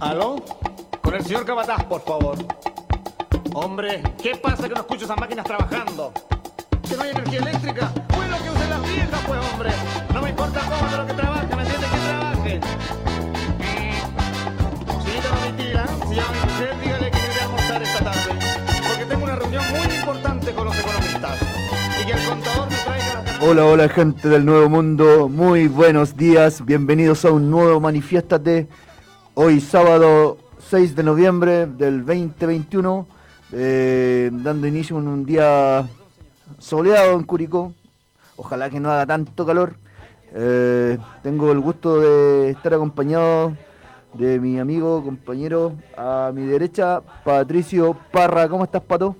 ¿Aló? Con el señor Cabataz, por favor. Hombre, ¿qué pasa que no escucho esas máquinas trabajando? ¿Que no hay energía eléctrica? Bueno, que usen las viejas, pues, hombre. No me importa cómo de lo que trabajen, ¿me entiendes? Que trabajen. Señorita Domitila, si llama mi mujer, dígale que me voy a almorzar esta tarde. Porque tengo una reunión muy importante con los economistas. Y que el contador me traiga. Hola, hola gente del Nuevo Mundo, muy buenos días, bienvenidos a un nuevo Manifiéstate. Hoy sábado 6 de noviembre del 2021, eh, dando inicio en un día soleado en Curicó. Ojalá que no haga tanto calor. Eh, tengo el gusto de estar acompañado de mi amigo, compañero, a mi derecha, Patricio Parra. ¿Cómo estás, Pato?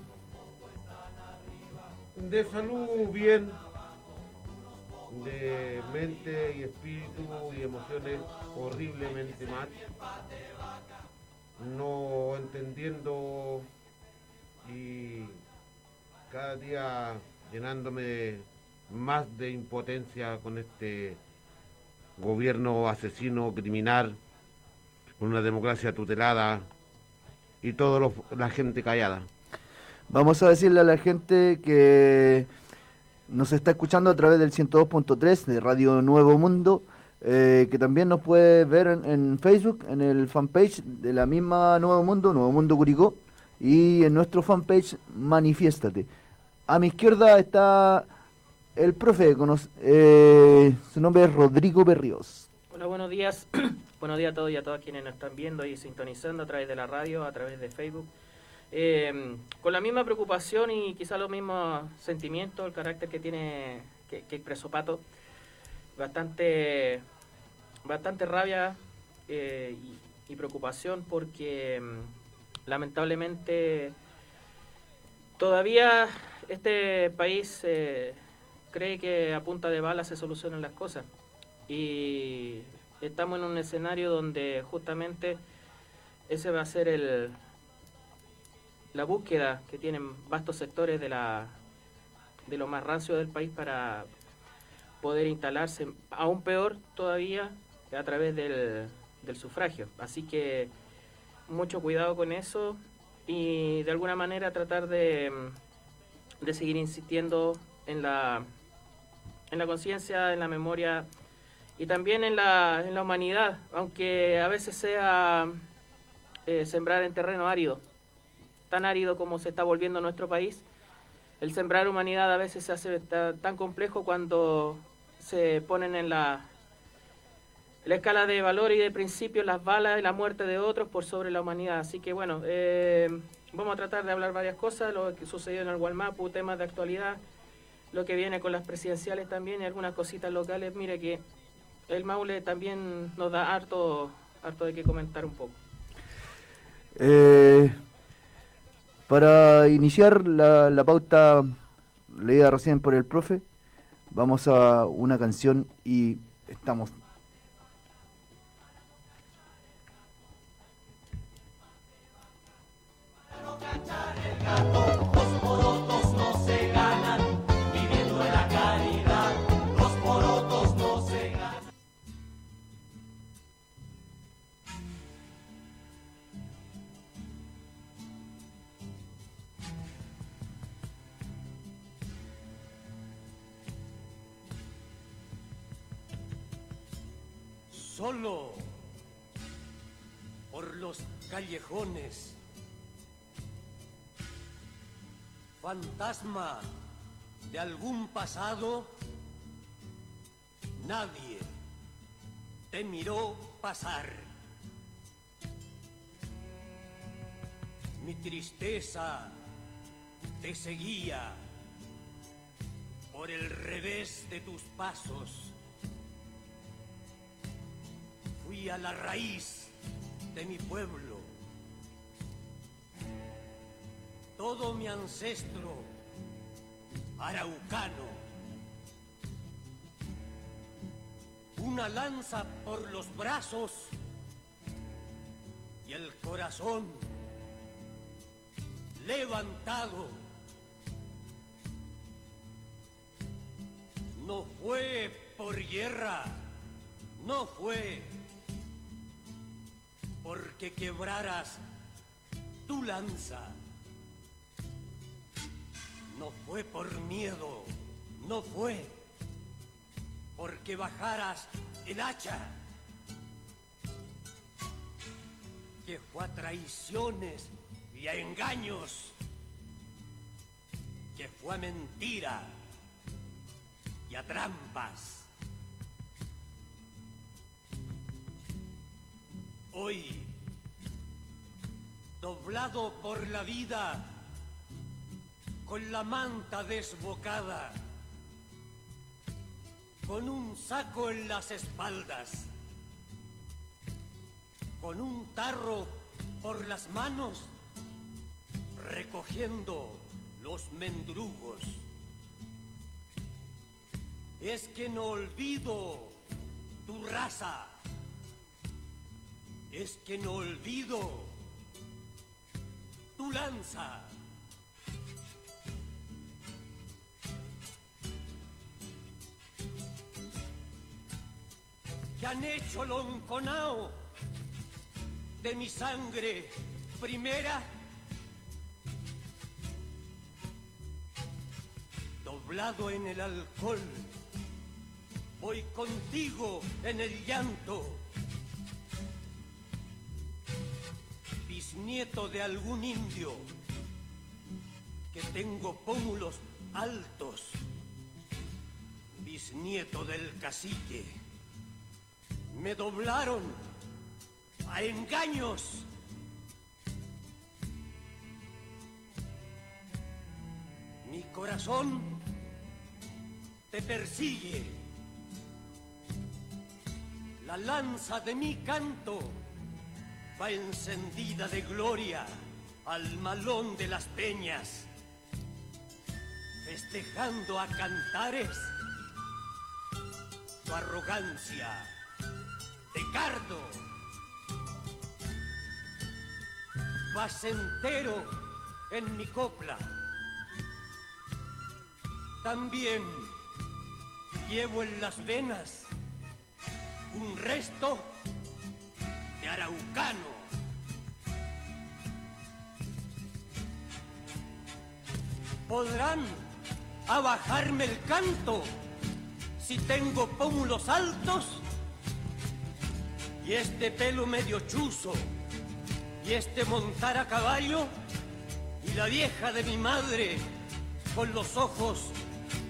De salud bien, de mente y espíritu y emociones horriblemente mal. No entendiendo y cada día llenándome más de impotencia con este gobierno asesino, criminal, con una democracia tutelada y toda la gente callada. Vamos a decirle a la gente que nos está escuchando a través del 102.3 de Radio Nuevo Mundo, eh, que también nos puede ver en, Facebook, en el fanpage de la misma Nuevo Mundo, Nuevo Mundo Curicó, y en nuestro fanpage Manifiéstate. A mi izquierda está el profe, eh, su nombre es Rodrigo Berríos. Hola, buenos días. buenos días a todos y a todas quienes nos están viendo y sintonizando a través de la radio, a través de Facebook. Eh, con la misma preocupación y quizá los mismos sentimientos, el carácter que tiene, que, que expresó Pato, bastante, bastante rabia eh, y, y preocupación porque mm, lamentablemente todavía este país eh, cree que a punta de bala se solucionan las cosas. Y estamos en un escenario donde justamente ese va a ser el la búsqueda que tienen vastos sectores de la de lo más rancio del país para poder instalarse aún peor todavía a través del, del sufragio. Así que mucho cuidado con eso y de alguna manera tratar de, de seguir insistiendo en la en la conciencia, en la memoria y también en la, en la humanidad, aunque a veces sea eh, sembrar en terreno árido, tan árido como se está volviendo nuestro país. El sembrar humanidad a veces se hace ta- tan complejo cuando se ponen en la, la escala de valor y de principios las balas y la muerte de otros por sobre la humanidad. Así que bueno, eh, vamos a tratar de hablar varias cosas, lo que sucedió en el Gualmapu, temas de actualidad, lo que viene con las presidenciales también y algunas cositas locales. Mire que el Maule también nos da harto, harto de qué comentar un poco. Eh, para iniciar la, pauta leída recién por el profe, vamos a una canción y estamos. Solo por los callejones. Fantasma de algún pasado, nadie te miró pasar. Mi tristeza te seguía por el revés de tus pasos. Fui a la raíz de mi pueblo. Todo mi ancestro araucano. Una lanza por los brazos y el corazón levantado. No fue por guerra, no fue porque quebraras tu lanza. No fue por miedo, no fue porque bajaras el hacha. Que fue a traiciones y a engaños. Que fue a mentira y a trampas. Hoy, doblado por la vida, con la manta desbocada, con un saco en las espaldas, con un tarro por las manos, recogiendo los mendrugos. Es que no olvido tu raza es que no olvido tu lanza. Que han hecho lonconao de mi sangre primera. Doblado en el alcohol, voy contigo en el llanto. Bisnieto de algún indio, que tengo pómulos altos, bisnieto del cacique. Me doblaron a engaños. Mi corazón te persigue. La lanza de mi canto va encendida de gloria al malón de las peñas, festejando a cantares tu arrogancia, Ricardo. Vas entero en mi copla. También llevo en las venas un resto de araucano. Podrán abajarme el canto si tengo pómulos altos y este pelo medio chuzo y este montar a caballo y la vieja de mi madre con los ojos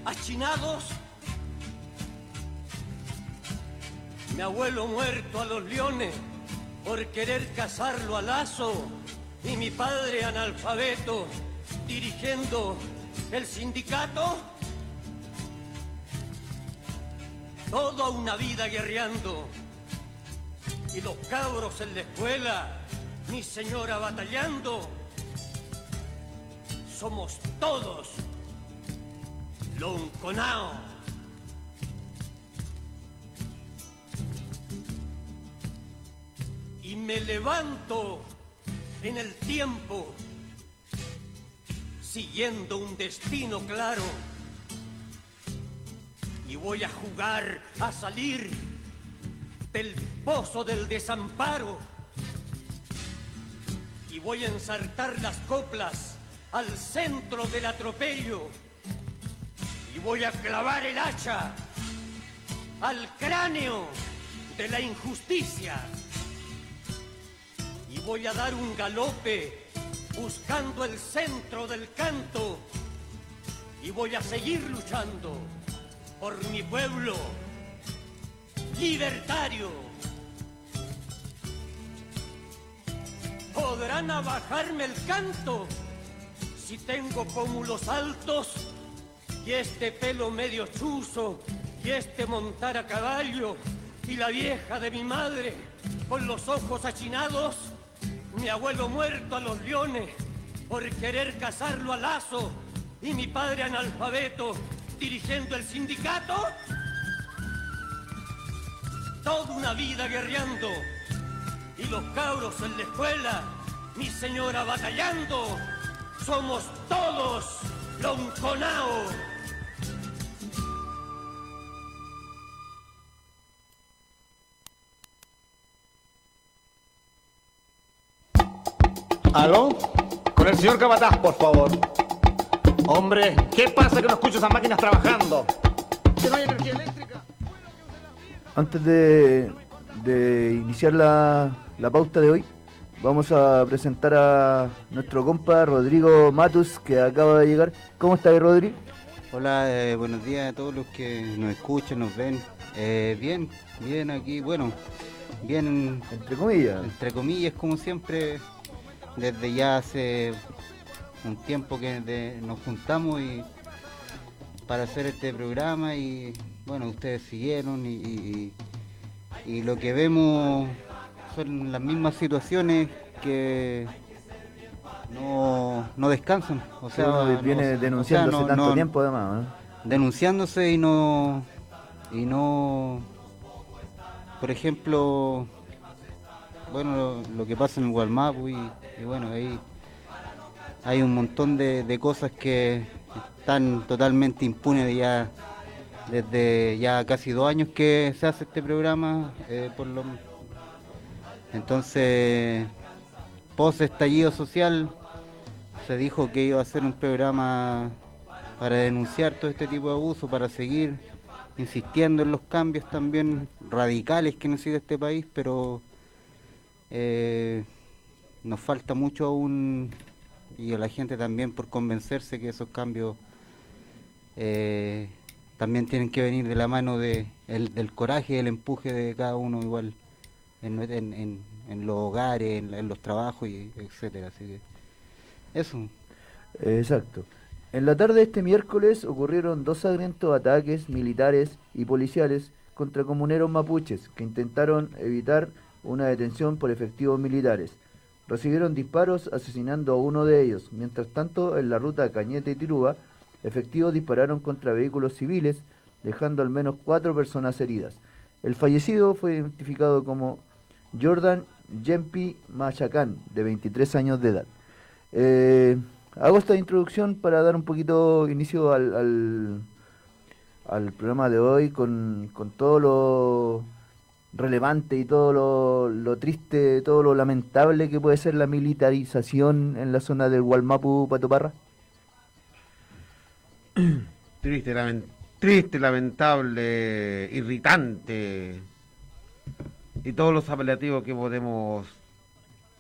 achinados. Mi abuelo muerto a los leones por querer casarlo a lazo y mi padre analfabeto dirigiendo el sindicato. Toda una vida guerreando. Y los cabros en la escuela, mi señora batallando. Somos todos lonconao. Y me levanto en el tiempo siguiendo un destino claro. Y voy a jugar a salir del pozo del desamparo. Y voy a ensartar las coplas al centro del atropello. Y voy a clavar el hacha al cráneo de la injusticia. Y voy a dar un galope buscando el centro del canto y voy a seguir luchando por mi pueblo libertario. Podrán abajarme el canto si tengo pómulos altos y este pelo medio chuzo y este montar a caballo y la vieja de mi madre con los ojos achinados mi abuelo muerto a los leones por querer casarlo a lazo y mi padre analfabeto dirigiendo el sindicato. Toda una vida guerreando y los cabros en la escuela, mi señora batallando. Somos todos lonconao. ¿Aló? Con el señor Capataz, por favor. Hombre, ¿qué pasa que no escucho esas máquinas trabajando? ¿Que no hay energía eléctrica? Antes de, de iniciar la, la pauta de hoy, vamos a presentar a nuestro compa Rodrigo Matus, que acaba de llegar. ¿Cómo estás, Rodri? Hola, eh, buenos días a todos los que nos escuchan, nos ven. Eh, bien, bien aquí, bueno, bien, Entre comillas. entre comillas, como siempre, desde ya hace un tiempo que de- nos juntamos y para hacer este programa y bueno, ustedes siguieron y, y- lo que vemos son las mismas situaciones que no, no descansan. O sea, viene no- denunciando o sea, hace no- tanto no- tiempo, además. ¿no? denunciándose y no y no por ejemplo bueno lo, que pasa en el Gualmapu y, y bueno ahí hay un montón de, de cosas que están totalmente impunes ya desde ya casi dos años que se hace este programa eh, por lo entonces post estallido social se dijo que iba a ser un programa para denunciar todo este tipo de abuso, para seguir insistiendo en los cambios también radicales que necesita este país, pero eh, nos falta mucho aún y a la gente también por convencerse que esos cambios eh, también tienen que venir de la mano de el- del coraje el empuje de cada uno igual en, en- en- los hogares, en, los trabajos y etcétera. Así que eso. Exacto. En la tarde de este miércoles ocurrieron dos sangrientos ataques militares y policiales contra comuneros mapuches que intentaron evitar una detención por efectivos militares. Recibieron disparos asesinando a uno de ellos. Mientras tanto, en la ruta Cañete y Tiruba, efectivos dispararon contra vehículos civiles, dejando al menos cuatro personas heridas. El fallecido fue identificado como Jordan Yempi Machacán, de 23 años de edad. Eh, hago esta introducción para dar un poquito inicio al, al, al programa de hoy con, con todo lo relevante y todo lo, triste, todo lo lamentable que puede ser la militarización en la zona del Gualmapu Patoparra. Triste, triste, lamentable, irritante. Y todos los apelativos que podemos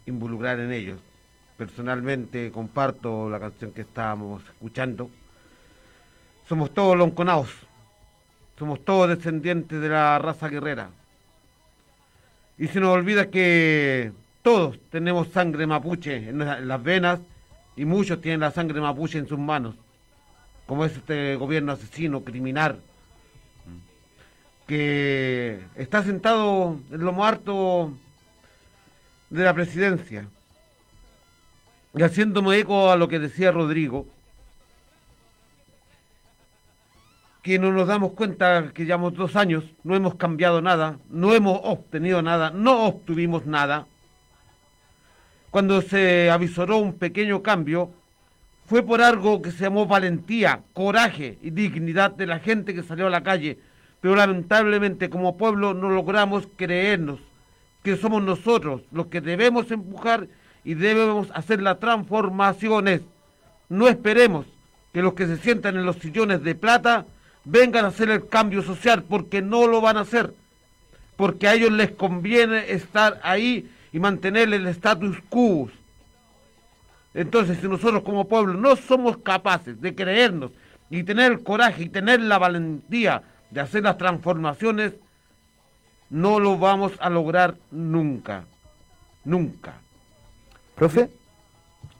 involucrar en ellos. Personalmente comparto la canción que estábamos escuchando. Somos todos lonconaos. Somos todos descendientes de la raza guerrera. Y se nos olvida que todos tenemos sangre mapuche en la- en las venas y muchos tienen la sangre mapuche en sus manos como es este gobierno asesino, criminal, que está sentado en lo alto de la presidencia. Y haciéndome eco a lo que decía Rodrigo, que no nos damos cuenta que llevamos dos años, no hemos cambiado nada, no hemos obtenido nada, no obtuvimos nada. Cuando se avisoró un pequeño cambio, fue por algo que se llamó valentía, coraje y dignidad de la gente que salió a la calle. Pero lamentablemente como pueblo no logramos creernos que somos nosotros los que debemos empujar y debemos hacer las transformaciones. No esperemos que los que se sientan en los sillones de plata vengan a hacer el cambio social porque no lo van a hacer. Porque a ellos les conviene estar ahí y mantener el status quo. Entonces, si nosotros como pueblo no somos capaces de creernos y tener el coraje y tener la valentía de hacer las transformaciones, no lo vamos a lograr nunca. Nunca. ¿Profe?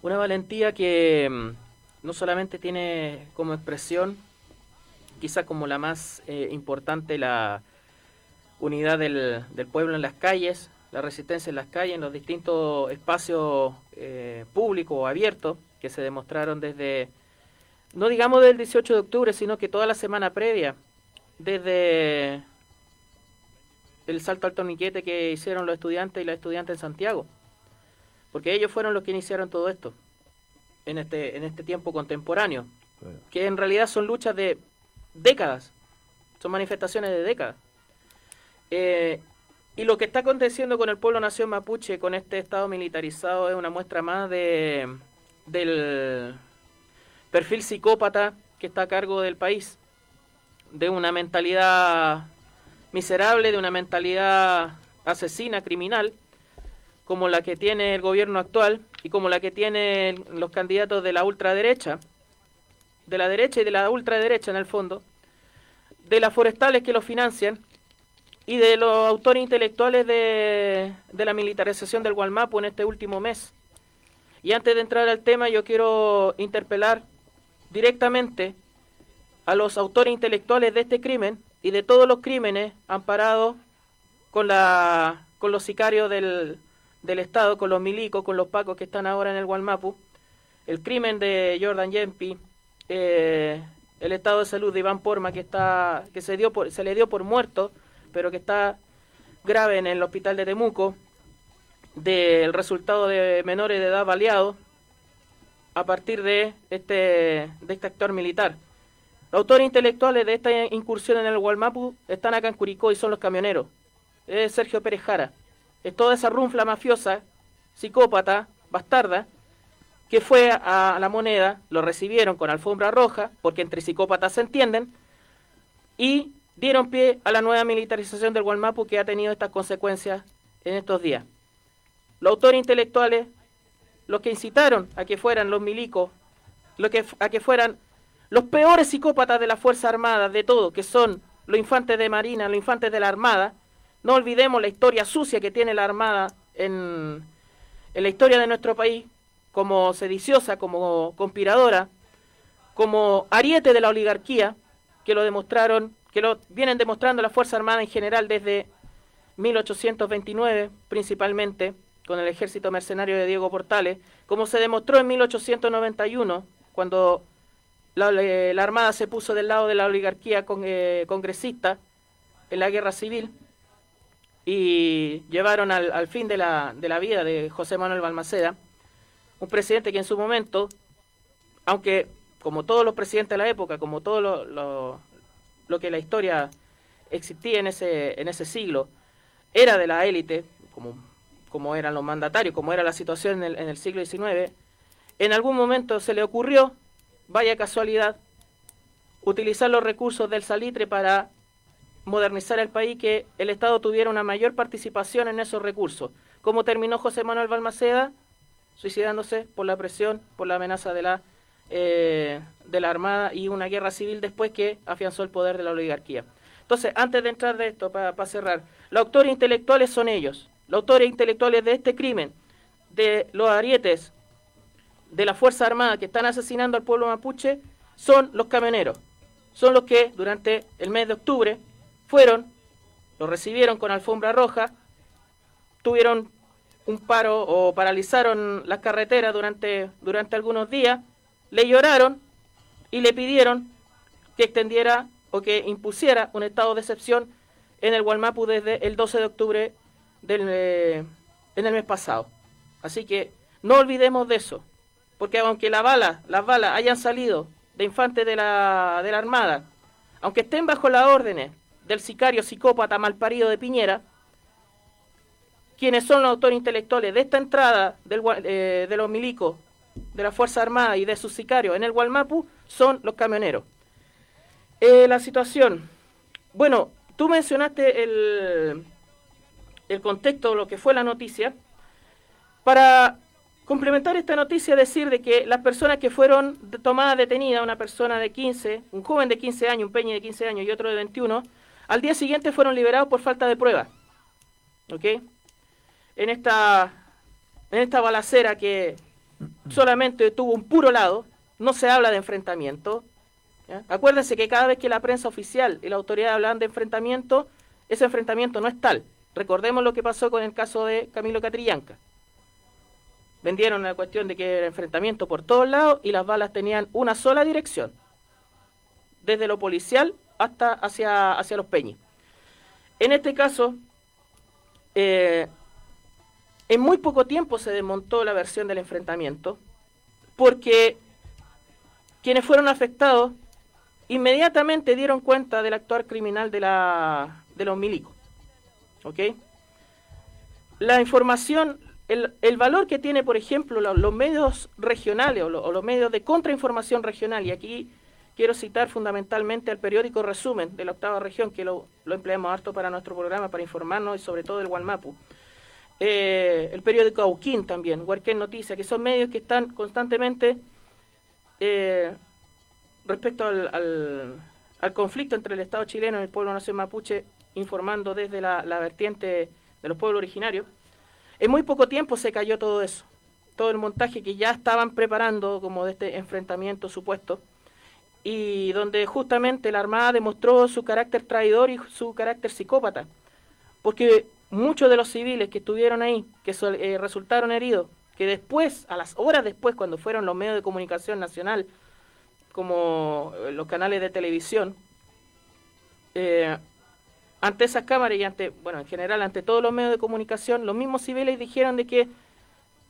Una valentía que mm, no solamente tiene como expresión, quizá como la más eh, importante, la unidad del, del pueblo en las calles, la resistencia en las calles, en los distintos espacios eh, públicos o abiertos que se demostraron desde, no digamos del 18 de octubre, sino que toda la semana previa, desde el salto al torniquete que hicieron los estudiantes y las estudiantes en Santiago porque ellos fueron los que iniciaron todo esto en este en este tiempo contemporáneo que en realidad son luchas de décadas. Son manifestaciones de décadas. Eh, Y lo que está aconteciendo con el pueblo nación mapuche, con este estado militarizado, es una muestra más de del perfil psicópata que está a cargo del país, de una mentalidad miserable, de una mentalidad asesina, criminal, como la que tiene el gobierno actual y como la que tienen los candidatos de la ultraderecha, de la derecha y de la ultraderecha en el fondo, de las forestales que lo financian y de los autores intelectuales de, de la militarización del Gualmapu en este último mes. Y antes de entrar al tema, yo quiero interpelar directamente a los autores intelectuales de este crimen y de todos los crímenes amparados con, la, con los sicarios del, del Estado, con los milicos, con los pacos que están ahora en el Gualmapu, el crimen de Jordan Yempi, eh, el estado de salud de Iván Porma que está que se dio por, se le dio por muerto, pero que está grave en el hospital de Temuco, del resultado de menores de edad baleados a partir de este de este actor militar. Los autores intelectuales de esta incursión en el Gualmapu están acá en Curicó y son los camioneros. Es Sergio Pérez Jara. Es toda esa runfla mafiosa, psicópata, bastarda, que fue a la moneda, lo recibieron con alfombra roja, porque entre psicópatas se entienden, y dieron pie a la nueva militarización del Gualmapu que ha tenido estas consecuencias en estos días. Los autores intelectuales, los que incitaron a que fueran los milicos, que, a que fueran los peores psicópatas de la Fuerza Armada, de todo, que son los infantes de Marina, los infantes de la Armada, no olvidemos la historia sucia que tiene la Armada en, en la historia de nuestro país, como sediciosa, como conspiradora, como ariete de la oligarquía, que lo demostraron, que lo vienen demostrando la Fuerza Armada en general desde 1829, principalmente con el ejército mercenario de Diego Portales, como se demostró en 1891, cuando la, Armada se puso del lado de la oligarquía con, eh, congresista en la guerra civil y llevaron al, al fin de la, de la vida de José Manuel Balmaceda un presidente que en su momento, aunque como todos los presidentes de la época, como todo lo, lo, que la historia existía en ese, en ese siglo, era de la élite, como, como eran los mandatarios, como era la situación en el, en el siglo XIX, en algún momento se le ocurrió, vaya casualidad, utilizar los recursos del salitre para modernizar el país, que el Estado tuviera una mayor participación en esos recursos. ¿Cómo terminó José Manuel Balmaceda? Suicidándose por la presión, por la amenaza de la, eh, de la Armada y una guerra civil después que afianzó el poder de la oligarquía. Entonces, antes de entrar de esto, para cerrar, los autores intelectuales son ellos, los autores intelectuales de este crimen, de los arietes de la Fuerza Armada que están asesinando al pueblo mapuche, son los camioneros, son los que durante el mes de octubre fueron, lo recibieron con alfombra roja, tuvieron un paro o paralizaron las carreteras durante, durante algunos días, le lloraron y le pidieron que extendiera o que impusiera un estado de excepción en el Gualmapu desde el 12 de octubre del, eh, en el mes pasado. Así que no olvidemos de eso, porque aunque la bala, las balas hayan salido de infantes de la, de la Armada, aunque estén bajo las órdenes del sicario psicópata malparido de Piñera, quienes son los autores intelectuales de esta entrada del, eh, de los milicos, de la Fuerza Armada y de sus sicarios en el Gualmapu, son los camioneros. Eh, la situación. Bueno, tú mencionaste el, el contexto, lo que fue la noticia. Para complementar esta noticia, decir de que las personas que fueron tomadas detenidas, una persona de 15, un joven de 15 años, un peña de 15 años y otro de 21, al día siguiente fueron liberados por falta de prueba. ¿Ok? En esta, en esta balacera que solamente tuvo un puro lado, no se habla de enfrentamiento. Acuérdense que cada vez que la prensa oficial y la autoridad hablan de enfrentamiento, ese enfrentamiento no es tal. Recordemos lo que pasó con el caso de Camilo Catrillanca. Vendieron la cuestión de que era enfrentamiento por todos lados y las balas tenían una sola dirección, desde lo policial hasta hacia, hacia los peñis. En este caso, eh, en muy poco tiempo se desmontó la versión del enfrentamiento, porque quienes fueron afectados inmediatamente dieron cuenta del actuar criminal de, la, de los milicos. ¿Ok? la información, el, valor que tiene, por ejemplo, lo- los medios regionales o, lo- o los medios de contrainformación regional, y aquí quiero citar fundamentalmente al periódico Resumen de la octava región, que lo, lo empleamos harto para nuestro programa, para informarnos y sobre todo el Gualmapu. Eh, el periódico Auquín también, Huarquén Noticias, que son medios que están constantemente eh, respecto al, al- al conflicto entre el Estado chileno y el pueblo nación mapuche, informando desde la, la vertiente de los pueblos originarios. En muy poco tiempo se cayó todo eso, todo el montaje que ya estaban preparando como de este enfrentamiento supuesto, y donde justamente la Armada demostró su carácter traidor y su carácter psicópata, porque muchos de los civiles que estuvieron ahí, que eh, resultaron heridos, que después, a las horas después, cuando fueron los medios de comunicación nacional, como eh, los canales de televisión, eh, ante esas cámaras y ante, bueno, en general, ante todos los medios de comunicación, los mismos civiles dijeron de que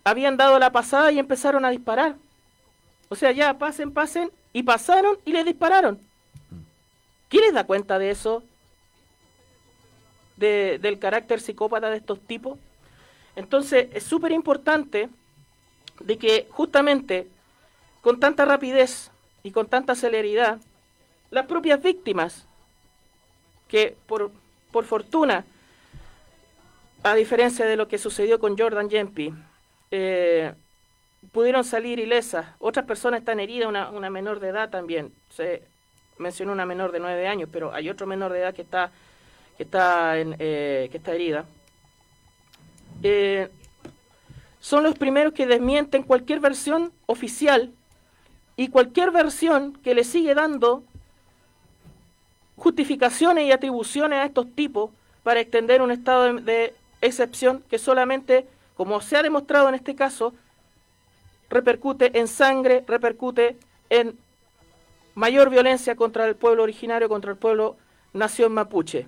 habían dado la pasada y empezaron a disparar. O sea, ya pasen, pasen, y pasaron y les dispararon. ¿Quién les da cuenta de eso? De- del carácter psicópata de estos tipos. Entonces, es súper importante de que justamente con tanta rapidez y con tanta celeridad, las propias víctimas, que por, por fortuna, a diferencia de lo que sucedió con Jordan Yempi, eh, pudieron salir ilesas. Otras personas están heridas, una, una menor de edad también. Se mencionó una menor de nueve años, pero hay otro menor de edad que está, que está, eh, que está herida. Eh, son los primeros que desmienten cualquier versión oficial y cualquier versión que le sigue dando justificaciones y atribuciones a estos tipos para extender un estado de excepción que solamente, como se ha demostrado en este caso, repercute en sangre, repercute en mayor violencia contra el pueblo originario, contra el pueblo nación mapuche.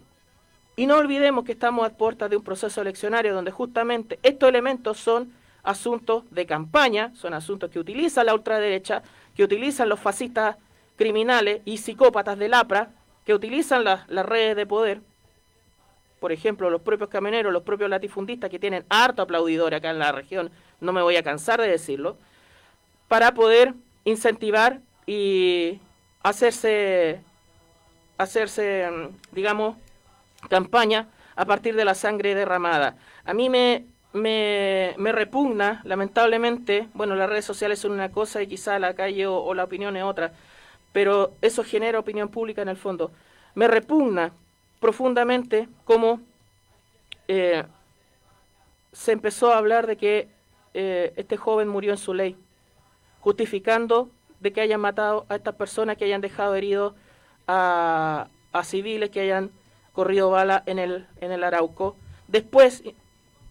Y no olvidemos que estamos a puertas de un proceso eleccionario donde justamente estos elementos son asuntos de campaña, son asuntos que utiliza la ultraderecha, que utilizan los fascistas criminales y psicópatas del APRA, que utilizan las, las redes de poder, por ejemplo, los propios camioneros, los propios latifundistas que tienen harto aplaudidor acá en la región, no me voy a cansar de decirlo, para poder incentivar y hacerse, hacerse, mm, digamos, campaña a partir de la sangre derramada. A mí me, me, me repugna, lamentablemente, bueno, las redes sociales son una cosa y quizá la calle o, la opinión es otra, pero eso genera opinión pública en el fondo. Me repugna profundamente cómo eh, se empezó a hablar de que eh, este joven murió en su ley, justificando de que hayan matado a estas personas, que hayan dejado heridos a civiles, que hayan corrido bala en el, en el Arauco. Después,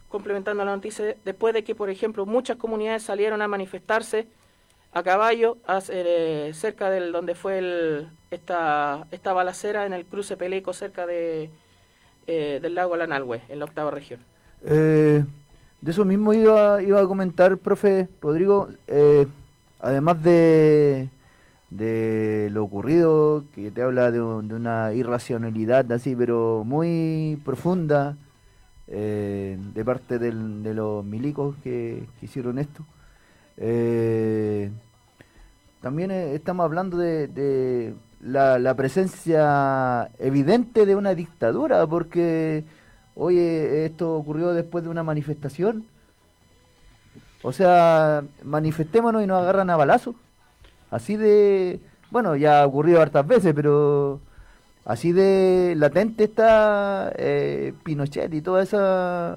complementando la noticia, después de que, por ejemplo, muchas comunidades salieron a manifestarse a caballo eh, cerca del donde fue el, esta, esta balacera en el cruce Peleco, cerca de, eh, del lago Lanalhue, en la octava región. Eh, de eso mismo iba, iba a comentar, profe Rodrigo, además de, de lo ocurrido, que te habla de, un- de una irracionalidad así, pero muy profunda eh, de parte del- de los milicos que, hicieron esto. Eh, también eh, estamos hablando de, la, la presencia evidente de una dictadura, porque oye, esto ocurrió después de una manifestación. O sea, manifestémonos y nos agarran a balazos. Así de, bueno, ya ha ocurrido hartas veces, pero así de latente está eh, Pinochet y toda esa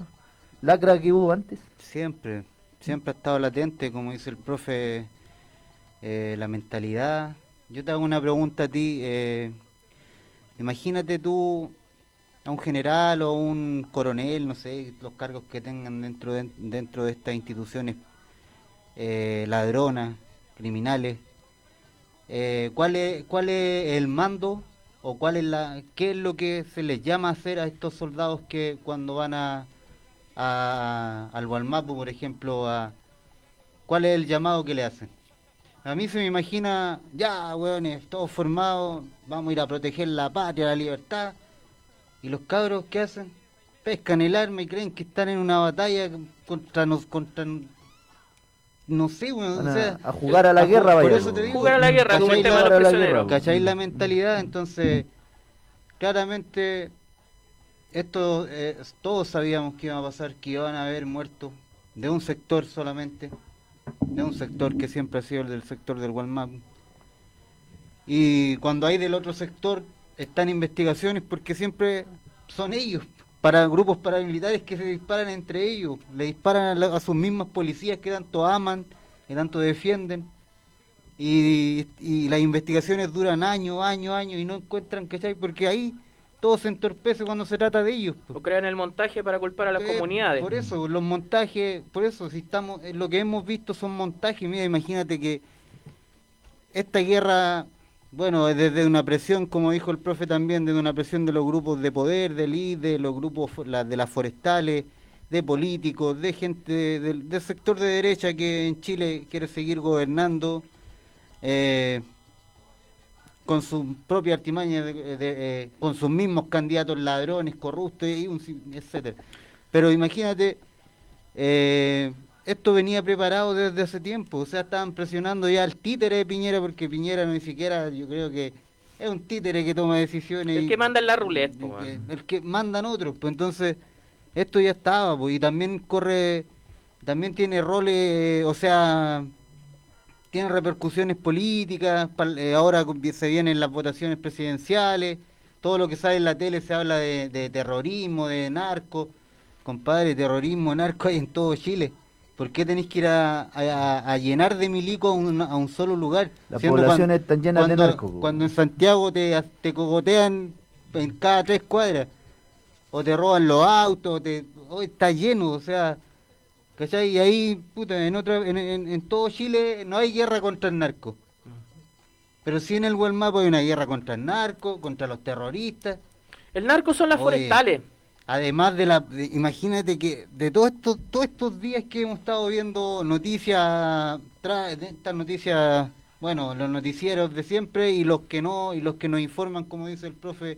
lacra que hubo antes. Siempre, siempre ha estado latente, como dice el profe, eh, la mentalidad. Yo te hago una pregunta a ti. eh, imagínate tú a un general o un coronel, no sé, los cargos que tengan dentro de, dentro de estas instituciones eh, ladronas, criminales. Eh, ¿cuál, es, ¿Cuál es el mando o cuál es la, qué es lo que se les llama a hacer a estos soldados que cuando van a, a- al Gualmapu, por ejemplo, a, ¿cuál es el llamado que le hacen? A mí se me imagina, ya, weones, todos formados, vamos a ir a proteger la patria, la libertad. ¿Y los cabros qué hacen? pescan el arma y creen que están en una batalla contra nos contra no sé, Van o a- sea, a jugar a la ju- guerra, por vaya, eso te digo, Jugar a la guerra ¿cachai el tema de la- los a prisioneros. guerra, ¿Cachai la mentalidad? Entonces, claramente, esto eh, todos sabíamos que iba a pasar, que iban a haber muertos de un sector solamente, de un sector que siempre ha sido el del sector del Walmart. Y cuando hay del otro sector, están investigaciones porque siempre son ellos, para grupos paramilitares que se disparan entre ellos, le disparan a, la- a sus mismas policías que tanto aman, que tanto defienden. Y, y las investigaciones duran años, años, años y no encuentran, ¿cachai? Porque ahí todo se entorpece cuando se trata de ellos. O crean el montaje para culpar a las Eh, comunidades. Por eso, los montajes, por eso, si estamos, eh, lo que hemos visto son montajes. Mira, imagínate que esta guerra, bueno, es desde una presión, como dijo el profe también, desde una presión de los grupos de poder, de los grupos de las forestales, de políticos, de gente de- del, sector de derecha que en Chile quiere seguir gobernando. eh, con su propia artimaña, de- de- eh, con sus mismos candidatos ladrones, corruptos, y etcétera. Pero imagínate, eh, esto venía preparado desde hace tiempo, o sea, estaban presionando ya al títere de Piñera, porque Piñera ni siquiera, yo creo que es un títere que toma decisiones. El y- que manda en la roulette, el que- weón. el que mandan otros, pues entonces esto ya estaba, pues, y también corre, también tiene roles, o sea, tiene repercusiones políticas, eh, ahora se vienen las votaciones presidenciales, todo lo que sale en la tele se habla de, de terrorismo, de narco, compadre, terrorismo, narco hay en todo Chile. ¿Por qué tenéis que ir a, a- a llenar de milico a un, a un solo lugar? Las poblaciones están llenas de cuando- narcos, po. Cuando en Santiago te, te cogotean en cada tres cuadras, o te roban los autos, o te, hoy está lleno, o sea, ¿cachai? Y ahí, puta, en, otra, en, en- en todo Chile no hay guerra contra el narco. Pero sí en el buen mapa hay una guerra contra el narco, contra los terroristas. El narco son las Oye, forestales. Además de la, de- imagínate que de todos estos, todos estos días que hemos estado viendo noticias, tra- de estas noticias, bueno, los noticieros de siempre y los que no, y los que nos informan, como dice el profe,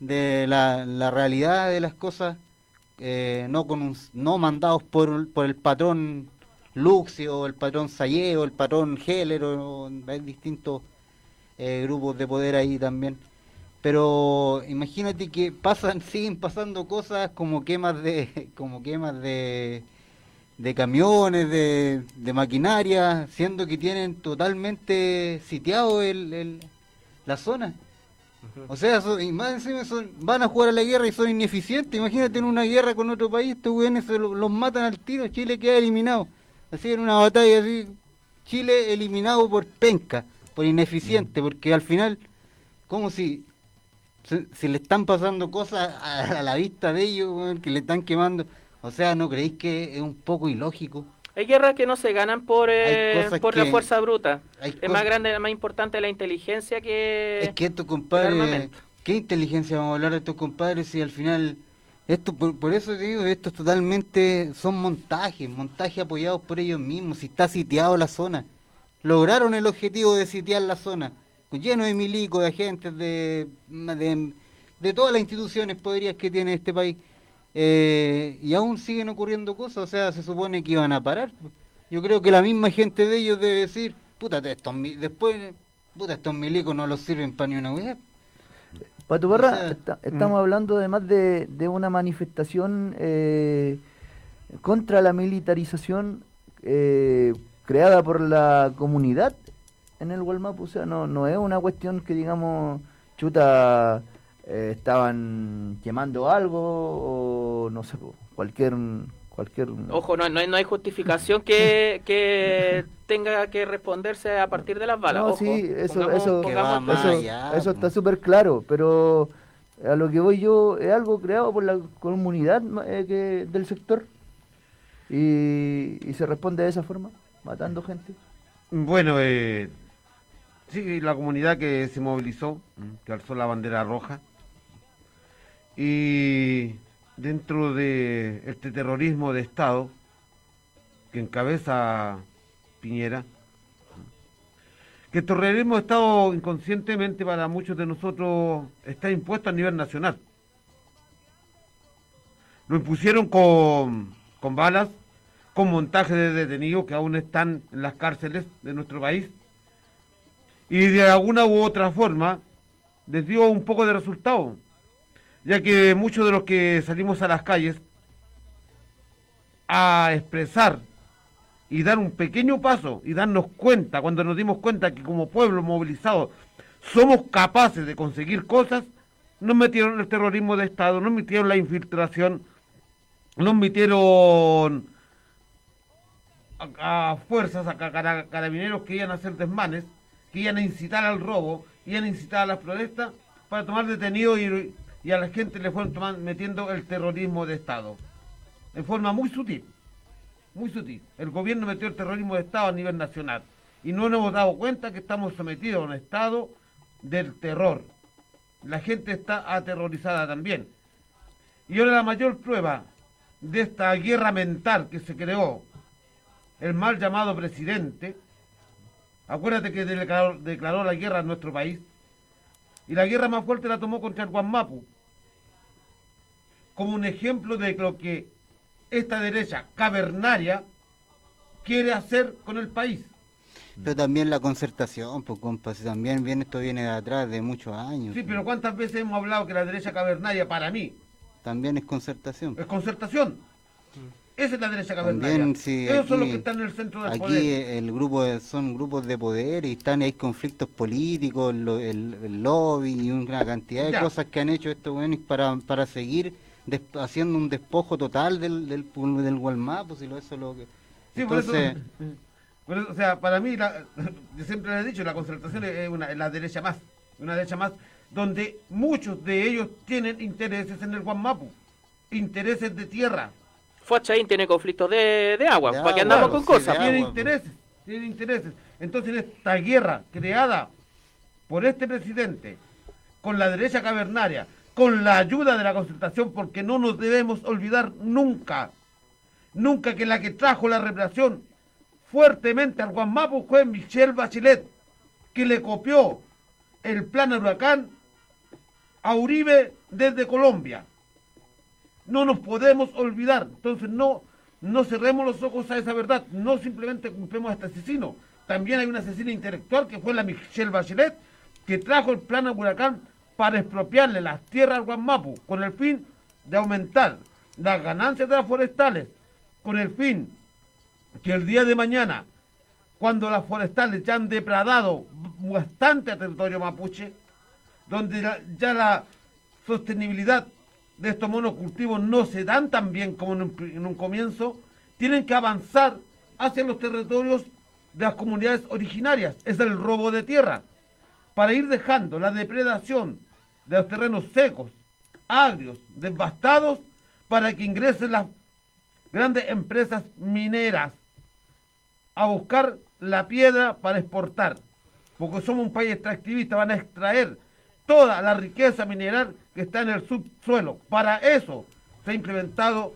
de la, realidad de las cosas, eh, no con un- no mandados por, por el patrón Luxio, o el patrón Sayé, o el patrón Heller, o, hay distintos eh, grupos de poder ahí también. Pero imagínate que pasan, siguen pasando cosas como quemas de, como quemas de, de camiones, de, de maquinaria, siendo que tienen totalmente sitiado el, el- la zona. O sea, son- y más encima son- van a jugar a la guerra y son ineficientes. Imagínate en una guerra con otro país, estos güeyes lo- los matan al tiro, Chile queda eliminado. Así en una batalla así, Chile eliminado por penca, por ineficiente, porque al final, como si, si, le están pasando cosas a, a la vista de ellos, weón, que le están quemando, o sea, ¿no creéis que es un poco ilógico? Hay guerras que no se ganan por, eh, por la fuerza bruta. Es cosas- más grande, más importante la inteligencia que... Es que estos compadres. ¿qué inteligencia vamos a hablar de estos compadres si al final, esto por, por eso te digo, esto es totalmente, son montajes, montajes apoyados por ellos mismos, si está sitiado la zona. Lograron el objetivo de sitiar la zona, lleno de milicos, de agentes, de, de, de todas las instituciones podrías que tiene este país. Eh, y aún siguen ocurriendo cosas, o sea, se supone que iban a parar. Yo creo que la misma gente de ellos debe decir, puta, estos, después, puta, estos milicos no los sirven para ni una web. Pato Barra, O sea, está- estamos hablando además de, de una manifestación eh, contra la militarización eh, creada por la comunidad en el Walmap. O sea, no, no es una cuestión que digamos, chuta, eh, estaban quemando algo o no sé, po, cualquier... cualquier Ojo, no, no, hay, no hay justificación que, que tenga que responderse a partir de las balas. No, Ojo, sí, eso, pongamos- eso, pongamos- eso, allá, eso po. está súper claro, pero a lo que voy yo es algo creado por la comunidad ma- eh, que, del sector y, y se responde de esa forma, matando gente. Bueno, eh, sí, la comunidad que se movilizó, que alzó la bandera roja, y dentro de este terrorismo de Estado que encabeza Piñera, que el terrorismo de Estado inconscientemente para muchos de nosotros está impuesto a nivel nacional. Lo impusieron con, con balas, con montaje de detenidos que aún están en las cárceles de nuestro país. Y de alguna u otra forma les dio un poco de resultado, ya que muchos de los que salimos a las calles a expresar y dar un pequeño paso y darnos cuenta, cuando nos dimos cuenta que como pueblo movilizado somos capaces de conseguir cosas, nos metieron el terrorismo de Estado, nos metieron la infiltración, nos metieron a, a fuerzas, a, cara- carabineros que iban a hacer desmanes, que iban a incitar al robo, iban a incitar a las protestas para tomar detenidos y, a la gente le fueron metiendo el terrorismo de Estado. En forma muy sutil, muy sutil. El gobierno metió el terrorismo de Estado a nivel nacional y no nos hemos dado cuenta que estamos sometidos a un estado del terror. La gente está aterrorizada también. Y ahora la mayor prueba de esta guerra mental que se creó el mal llamado presidente, acuérdate que declaró, declaró la guerra en nuestro país, y la guerra más fuerte la tomó contra el Guanmapu, como un ejemplo de lo que esta derecha cavernaria quiere hacer con el país. Pero también la concertación, pues compa, si también viene, esto viene de atrás de muchos años. Sí, pero ¿cuántas veces hemos hablado que la derecha cavernaria para mí También es concertación. es concertación? Esa es la derecha cavernaria. También, sí, Ellos son los aquí- que están en el centro del Aquí poder. eh, el grupo de- son grupos de poder y están hay conflictos políticos, lo- el, el lobby y una cantidad de Ya. cosas que han hecho estos buenos para, para seguir des- haciendo un despojo total del del, pu- del Walmart, pues, y lo, eso es lo que... Sí, por Entonces, eso, por eso, o sea, para mí, la- yo siempre le he dicho, la concertación es una, es la derecha más, una derecha más, donde muchos de ellos tienen intereses en el Guanmapu, intereses de tierra, Fuachaín tiene conflictos de, de agua, De ¿para qué agua, andamos con sí, cosas? agua, pues. intereses, tienen intereses. Entonces esta guerra creada por este presidente, con la derecha cavernaria, con la ayuda de la concertación, porque no nos debemos olvidar nunca, nunca que la que trajo la represión fuertemente al Guanmapu fue Michelle Bachelet, que le copió el plan huracán a Uribe desde Colombia. No nos podemos olvidar. Entonces no, no cerremos los ojos a esa verdad. No simplemente culpemos a este asesino. También hay una asesina intelectual que fue la Michelle Bachelet, que trajo el plan huracán para expropiarle las tierras al Guanmapu con el fin de aumentar las ganancias de las forestales, con el fin que el día de mañana, cuando las forestales ya han depredado bastante a territorio mapuche, donde ya la sostenibilidad de estos monocultivos no se dan tan bien como en un, comienzo, tienen que avanzar hacia los territorios de las comunidades originarias. Es el robo de tierra, para ir dejando la depredación de los terrenos secos, agrios, devastados, para que ingresen las grandes empresas mineras a buscar la piedra para exportar, porque somos un país extractivista, van a extraer toda la riqueza mineral que está en el subsuelo. Para eso se ha implementado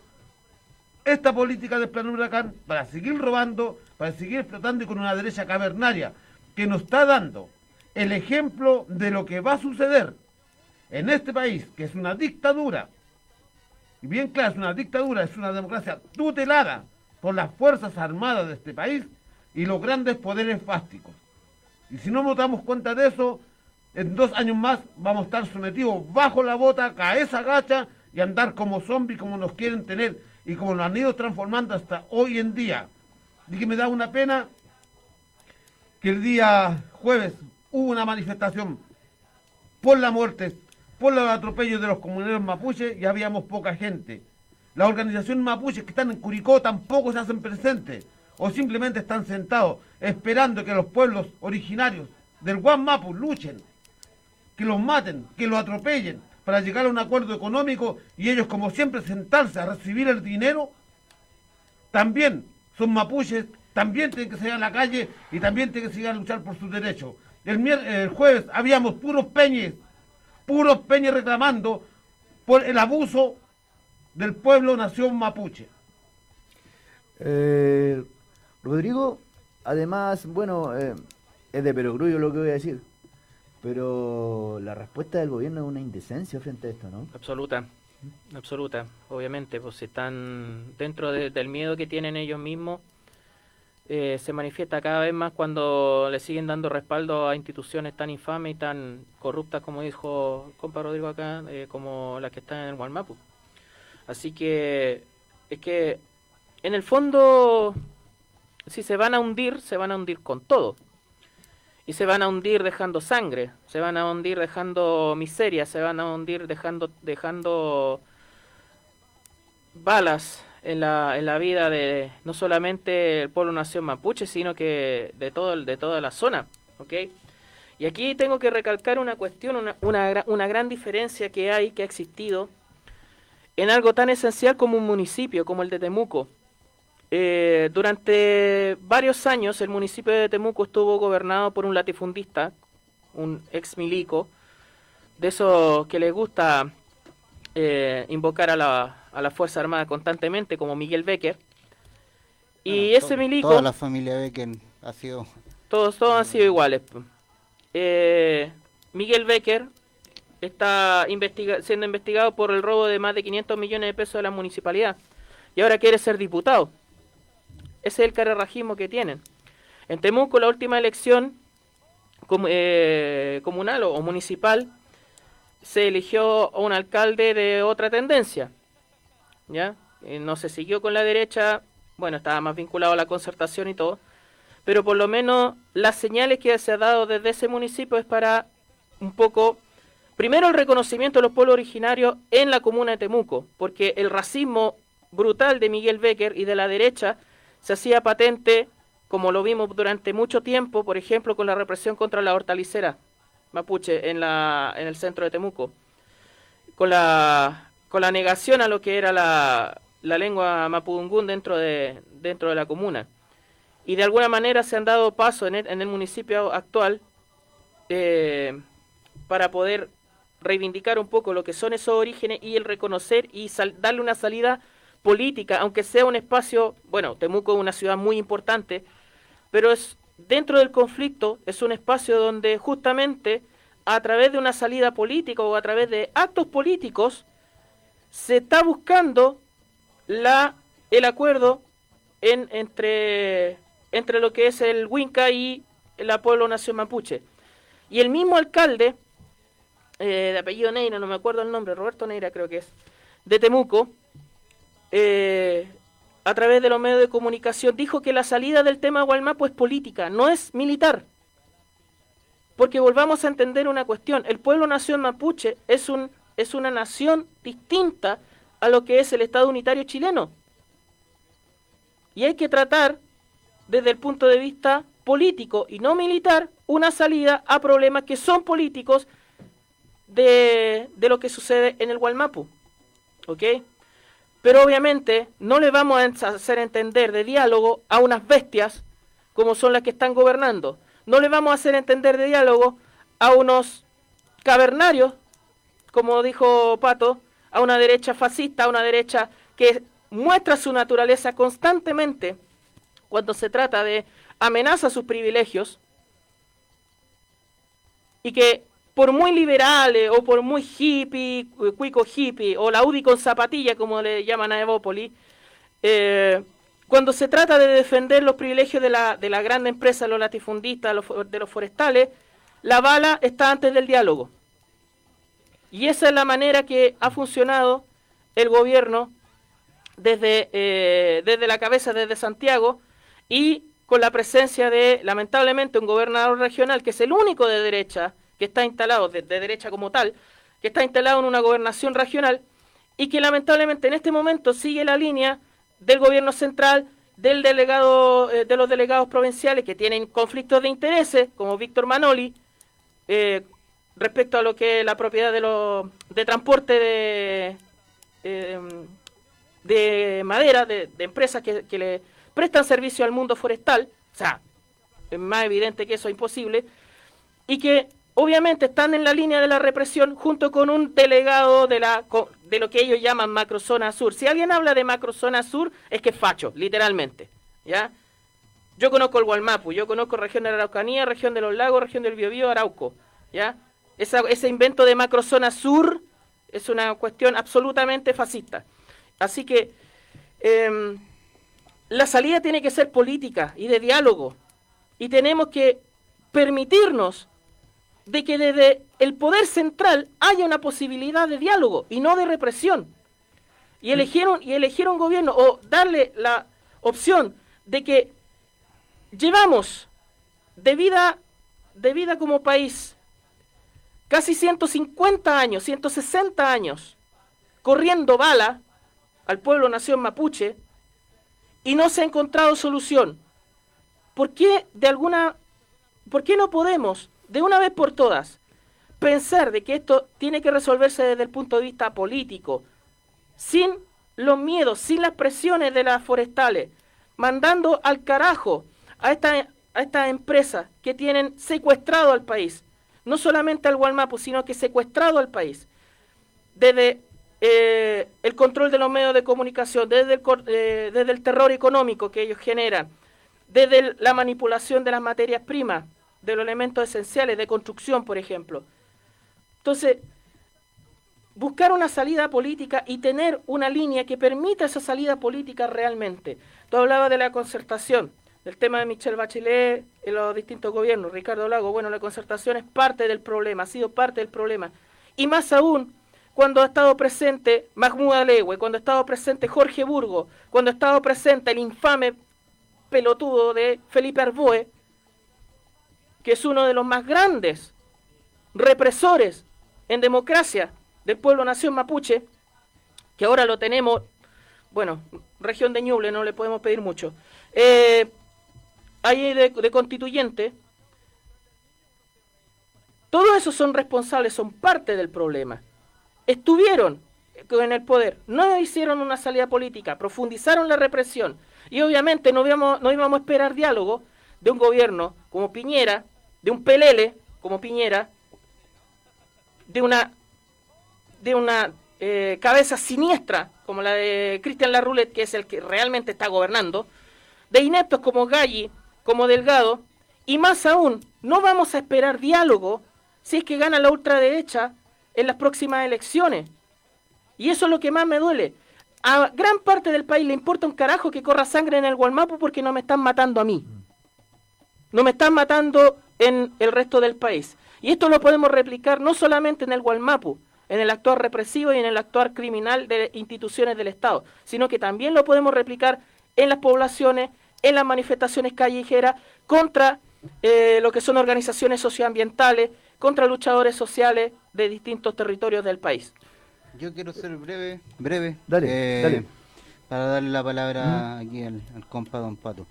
esta política del plan huracán, para seguir robando, para seguir explotando y con una derecha cavernaria que nos está dando el ejemplo de lo que va a suceder en este país, que es una dictadura, y bien claro, es una dictadura, es una democracia tutelada por las Fuerzas Armadas de este país y los grandes poderes fásticos. Y si no nos damos cuenta de eso, en dos años más vamos a estar sometidos bajo la bota, cabeza gacha y andar como zombies como nos quieren tener y como nos han ido transformando hasta hoy en día. Y que me da una pena que el día jueves hubo una manifestación por la muerte, por los atropellos de los comuneros mapuches y habíamos poca gente. Las organizaciones mapuches que están en Curicó tampoco se hacen presentes o simplemente están sentados esperando que los pueblos originarios del Guanmapu luchen, que los maten, que los atropellen para llegar a un acuerdo económico y ellos como siempre sentarse a recibir el dinero. También son mapuches, también tienen que salir a la calle y también tienen que seguir a luchar por sus derechos. El, el jueves habíamos puros peñes, puros peñes reclamando por el abuso del pueblo nación mapuche. Eh, Rodrigo, además, bueno, eh, es de perogrullo lo que voy a decir, pero la respuesta del gobierno es una indecencia frente a esto, ¿no? Absoluta. Absoluta, obviamente, pues están dentro del miedo que tienen ellos mismos, eh, se manifiesta cada vez más cuando le siguen dando respaldo a instituciones tan infames y tan corruptas como dijo compa Rodrigo acá, eh, como las que están en el. Así que es que en el fondo, si se van a hundir, se van a hundir con todo. Y se van a hundir dejando sangre, se van a hundir dejando miseria, se van a hundir dejando, dejando balas en la, en la vida de no solamente el pueblo nación mapuche, sino que de, todo, de toda la zona. ¿ok? Y aquí tengo que recalcar una cuestión, una, una, una gran diferencia que hay, que ha existido en algo tan esencial como un municipio, como el de Temuco. Eh, durante varios años el municipio de Temuco estuvo gobernado por un latifundista, un ex milico, de esos que les gusta eh, invocar a la, a la Fuerza Armada constantemente, como Miguel Becker. Y ese milico... Toda la familia Becker ha sido... Todos, todos han sido iguales. Eh, Miguel Becker está siendo investigado por el robo de más de 500 millones de pesos de la municipalidad. Y ahora quiere ser diputado. Ese es el carerrajismo que tienen. En Temuco, la última elección eh, comunal o municipal, se eligió a un alcalde de otra tendencia. ¿Ya? No se siguió con la derecha, bueno, estaba más vinculado a la concertación y todo, pero por lo menos las señales que se ha dado desde ese municipio es para un poco, primero el reconocimiento de los pueblos originarios en la comuna de Temuco, porque el racismo brutal de Miguel Becker y de la derecha se hacía patente, como lo vimos durante mucho tiempo, por ejemplo, con la represión contra la hortalicera mapuche en, la, en el centro de Temuco, con la, con la negación a lo que era la, lengua mapudungún dentro de, la comuna. Y de alguna manera se han dado paso en el, municipio actual eh, para poder reivindicar un poco lo que son esos orígenes y el reconocer y darle una salida política, aunque sea un espacio, bueno, Temuco es una ciudad muy importante, pero es dentro del conflicto es un espacio donde justamente a través de una salida política o a través de actos políticos se está buscando la, el acuerdo en, entre, entre lo que es el Huinca y la Pueblo Nación Mapuche. Y el mismo alcalde, eh, de apellido Neira, no me acuerdo el nombre, Roberto Neira creo que es, de Temuco, eh, a través de los medios de comunicación, dijo que la salida del tema Gualmapo es política, no es militar. Porque volvamos a entender una cuestión, el pueblo nación mapuche es, un, es una nación distinta a lo que es el Estado unitario chileno. Y hay que tratar, desde el punto de vista político y no militar, una salida a problemas que son políticos de, de lo que sucede en el Gualmapu. ¿Ok? Pero obviamente no le vamos a hacer entender de diálogo a unas bestias como son las que están gobernando. No le vamos a hacer entender de diálogo a unos cavernarios, como dijo Pato, a una derecha fascista, a una derecha que muestra su naturaleza constantemente cuando se trata de amenaza sus privilegios y que por muy liberales o por muy hippie, cuico hippie, o la UDI con zapatilla, como le llaman a Evópolis, eh, cuando se trata de defender los privilegios de la, de la gran empresa, los latifundistas, de los forestales, la bala está antes del diálogo. Y esa es la manera que ha funcionado el gobierno desde, eh, desde la cabeza, desde Santiago, y con la presencia de, lamentablemente, un gobernador regional que es el único de derecha, que está instalado de, derecha como tal, que está instalado en una gobernación regional y que lamentablemente en este momento sigue la línea del gobierno central, del delegado, eh, de los delegados provinciales que tienen conflictos de intereses, como Víctor Manoli, eh, respecto a lo que es la propiedad de, los de transporte de, eh, de madera, de, empresas que, que, le prestan servicio al mundo forestal, o sea, es más evidente que eso es imposible, y que obviamente están en la línea de la represión junto con un delegado de, la, de lo que ellos llaman macrozona sur. Si alguien habla de macrozona sur, es que es facho, literalmente. ¿ya? Yo conozco el Gualmapu, yo conozco región de la Araucanía, región de los lagos, región del Biobío, Arauco. ¿ya? ese invento de macrozona sur Es una cuestión absolutamente fascista. Así que em, la salida tiene que ser política y de diálogo. Y tenemos que permitirnos de que desde el poder central haya una posibilidad de diálogo y no de represión. Y eligieron, y elegir un gobierno o darle la opción de que llevamos de vida, de vida como país casi 150 años, 160 años, corriendo bala al pueblo nación mapuche y no se ha encontrado solución. ¿Por qué de alguna por qué no podemos de una vez por todas pensar de que esto tiene que resolverse desde el punto de vista político, sin los miedos, sin las presiones de las forestales, mandando al carajo a esta a estas empresas que tienen secuestrado al país, no solamente al Gualmapu, sino que secuestrado al país, desde eh, el control de los medios de comunicación, desde el, eh, desde el terror económico que ellos generan, desde la manipulación de las materias primas, de los elementos esenciales de construcción, por ejemplo. Entonces, buscar una salida política y tener una línea que permita esa salida política realmente. Tú hablabas de la concertación, del tema de Michelle Bachelet en los distintos gobiernos, Ricardo Lago. Bueno, la concertación es parte del problema, ha sido parte del problema. Y más aún, cuando ha estado presente Mahmoud Alewe, cuando ha estado presente Jorge Burgo, cuando ha estado presente el infame pelotudo de Felipe Arboe, que es uno de los más grandes represores en democracia del pueblo nación mapuche, que ahora lo tenemos, bueno, región de Ñuble, no le podemos pedir mucho, eh, ahí de, constituyente, todos esos son responsables, son parte del problema. Estuvieron en el poder, no hicieron una salida política, profundizaron la represión y obviamente no no íbamos a esperar diálogo de un gobierno como Piñera, de un pelele como Piñera, de una, de una eh, cabeza siniestra como la de Cristian Larroulet, que es el que realmente está gobernando, de ineptos como Galli, como Delgado, y más aún, no vamos a esperar diálogo si es que gana la ultraderecha en las próximas elecciones. Y eso es lo que más me duele. A gran parte del país le importa un carajo que corra sangre en el Gualmapu porque no me están matando a mí. No me están matando en el resto del país. Y esto lo podemos replicar no solamente en el Gualmapu, en el actuar represivo y en el actuar criminal de instituciones del Estado, sino que también lo podemos replicar en las poblaciones, en las manifestaciones callejeras contra eh, lo que son organizaciones socioambientales, contra luchadores sociales de distintos territorios del país. Yo quiero ser breve, breve, Dale, eh, dale. para darle la palabra aquí al, al compa Don Pato.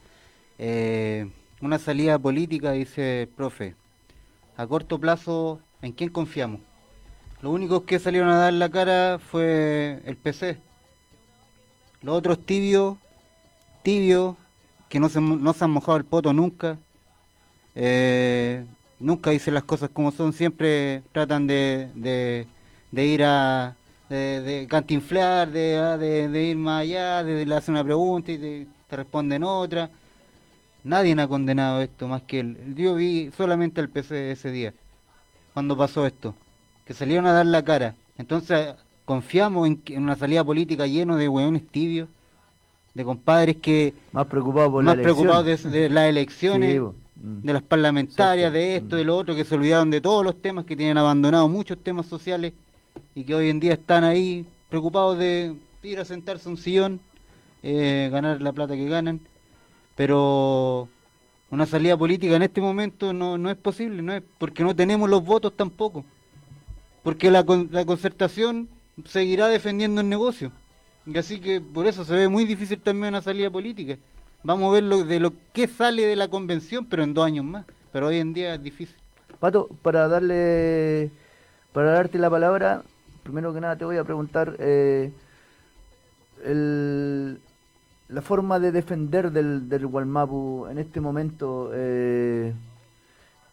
Eh, una salida política, dice el profe. A corto plazo, ¿en quién confiamos? Los únicos que salieron a dar la cara fue el PC. Los otros tibios, tibios, que no se, no se han mojado el poto nunca. Eh, nunca dicen las cosas como son, siempre tratan de, de, ir a de, de cantinflar, de, ir más allá, de, le hacen una pregunta y te responden otra. Nadie ha condenado esto más que él. Yo vi solamente al PC ese día, cuando pasó esto, que salieron a dar la cara. Entonces, confiamos en, una salida política lleno de hueones tibios, de compadres que Más preocupado por más la preocupados de, las elecciones, Sí. Mm. de las parlamentarias, Exacto. de esto, Mm. de lo otro, que se olvidaron de todos los temas, que tienen abandonados muchos temas sociales y que hoy en día están ahí preocupados de ir a sentarse a un sillón, eh, ganar la plata que ganan, pero una salida política en este momento no, no es posible, no es porque no tenemos los votos tampoco, porque la, la concertación seguirá defendiendo el negocio. Y así que por eso se ve muy difícil también una salida política. Vamos a ver de lo que sale de la convención, pero en dos años más. Pero hoy en día es difícil. Pato, para darle, para darte la palabra, primero que nada te voy a preguntar eh, el- la forma de defender del, del Gualmapu en este momento. Eh,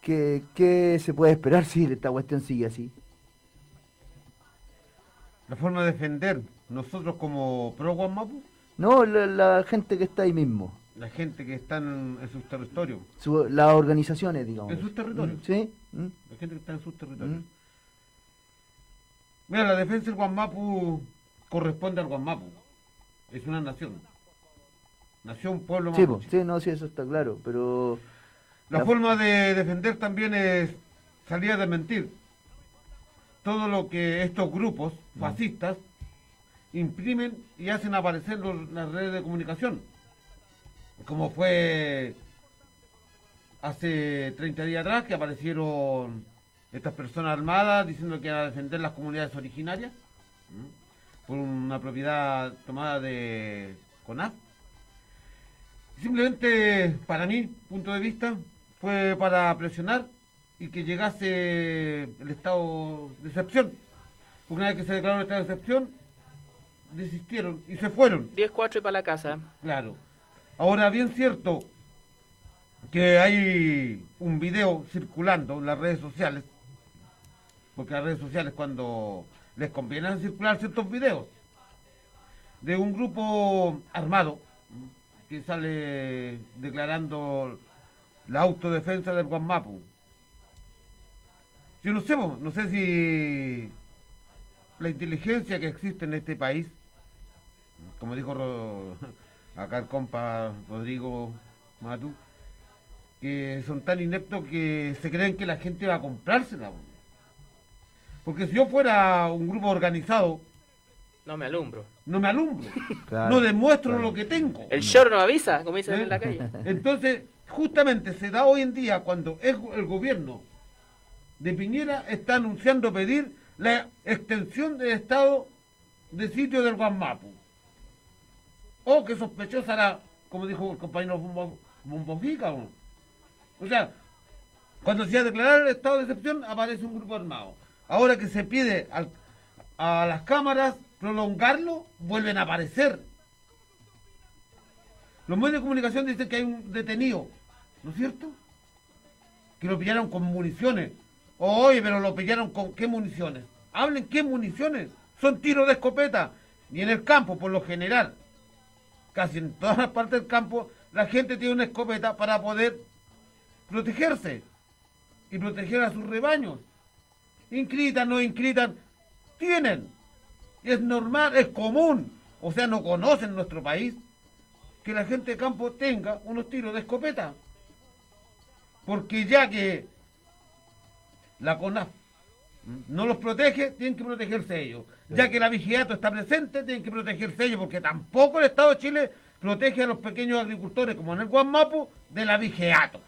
¿qué, qué se puede esperar si esta cuestión sigue así? La forma de defender, nosotros como pro Guamapu, No, la, la gente que está ahí mismo, la gente que está en, en sus territorios, su- las organizaciones, digamos. En sus territorios. Mm, Sí. mm. la gente que está en sus territorios. Mm. Mira, la defensa del Guamapu corresponde al Guamapu. Es una nación. Nación, pueblo Sí, mapuche. po, sí, no, sí, eso está claro, pero... La La- forma de defender también es salir a desmentir todo lo que estos grupos fascistas imprimen y hacen aparecer los- las redes de comunicación. Como fue hace 30 días atrás que aparecieron estas personas armadas diciendo que iban a defender las comunidades originarias por una propiedad tomada de CONAF. Simplemente, para mí, punto de vista, fue para presionar y que llegase el estado de excepción. Una vez que se declaró el estado de excepción, desistieron y se fueron. 10-4 y para la casa. Claro. Ahora, bien cierto que hay un video circulando en las redes sociales, porque las redes sociales cuando les conviene circular ciertos videos, de un grupo armado que sale declarando la autodefensa del Guamapu. Yo no sé, no sé si la inteligencia que existe en este país como dijo acá el compa Rodrigo Matu, que son tan ineptos que se creen que la gente va a comprársela. Porque si yo fuera un grupo organizado, No me alumbro. no me alumbro, Claro, no demuestro claro. lo que tengo. El short no avisa, como dicen ¿Eh? en la calle. Entonces, justamente se da hoy en día cuando el, el gobierno de Piñera está anunciando pedir la extensión del estado de sitio del Guamapu. O que sospechosa era, como dijo el compañero Bombo- Bombofica. ¿o? O sea, cuando se ha declarado el estado de excepción, aparece un grupo armado. Ahora que se pide al- a las cámaras prolongarlo, vuelven a aparecer. Los medios de comunicación dicen que hay un detenido, ¿no es cierto? Que lo pillaron con municiones. Oye, pero lo pillaron con qué municiones. Hablen qué municiones. Son tiros de escopeta. Y en el campo, por lo general, casi en todas las partes del campo, la gente tiene una escopeta para poder protegerse y proteger a sus rebaños. Inscritan, no inscritan, tienen. Es normal, es común. O sea, no conocen nuestro país que la gente de campo tenga unos tiros de escopeta. Porque ya que la CONAF no los protege, tienen que protegerse ellos. Ya que la vigilato está presente, tienen que protegerse ellos, porque tampoco el Estado de Chile protege a los pequeños agricultores, como en el Guamapu, de la vigiato.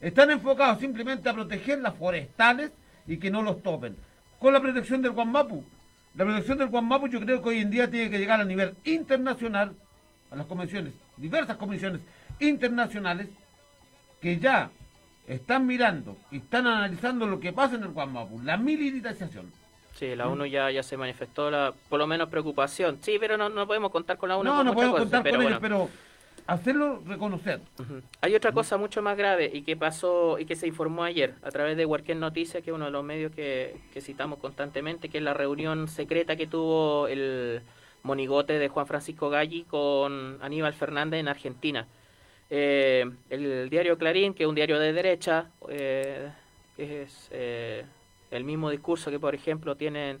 Están enfocados simplemente a proteger las forestales y que no los topen. Con la protección del Guamapu. La protección del Guamapu yo creo que hoy en día tiene que llegar a nivel internacional, a las convenciones, diversas comisiones internacionales, que ya están mirando y están analizando lo que pasa en el Guamapu, la militarización. Sí, la ONU ya, ya se manifestó la, por lo menos preocupación. Sí, pero no, no podemos contar con la ONU. No, no podemos contar pero con bueno. ellos, pero hacerlo reconocer. Hay otra cosa mucho más grave y que pasó y que se informó ayer a través de Huarquén Noticias, que es uno de los medios que, que citamos constantemente, que es la reunión secreta que tuvo el monigote de Juan Francisco Galli con Aníbal Fernández en Argentina. Eh, el diario Clarín, que es un diario de derecha, eh, es eh, el mismo discurso que, por ejemplo, tienen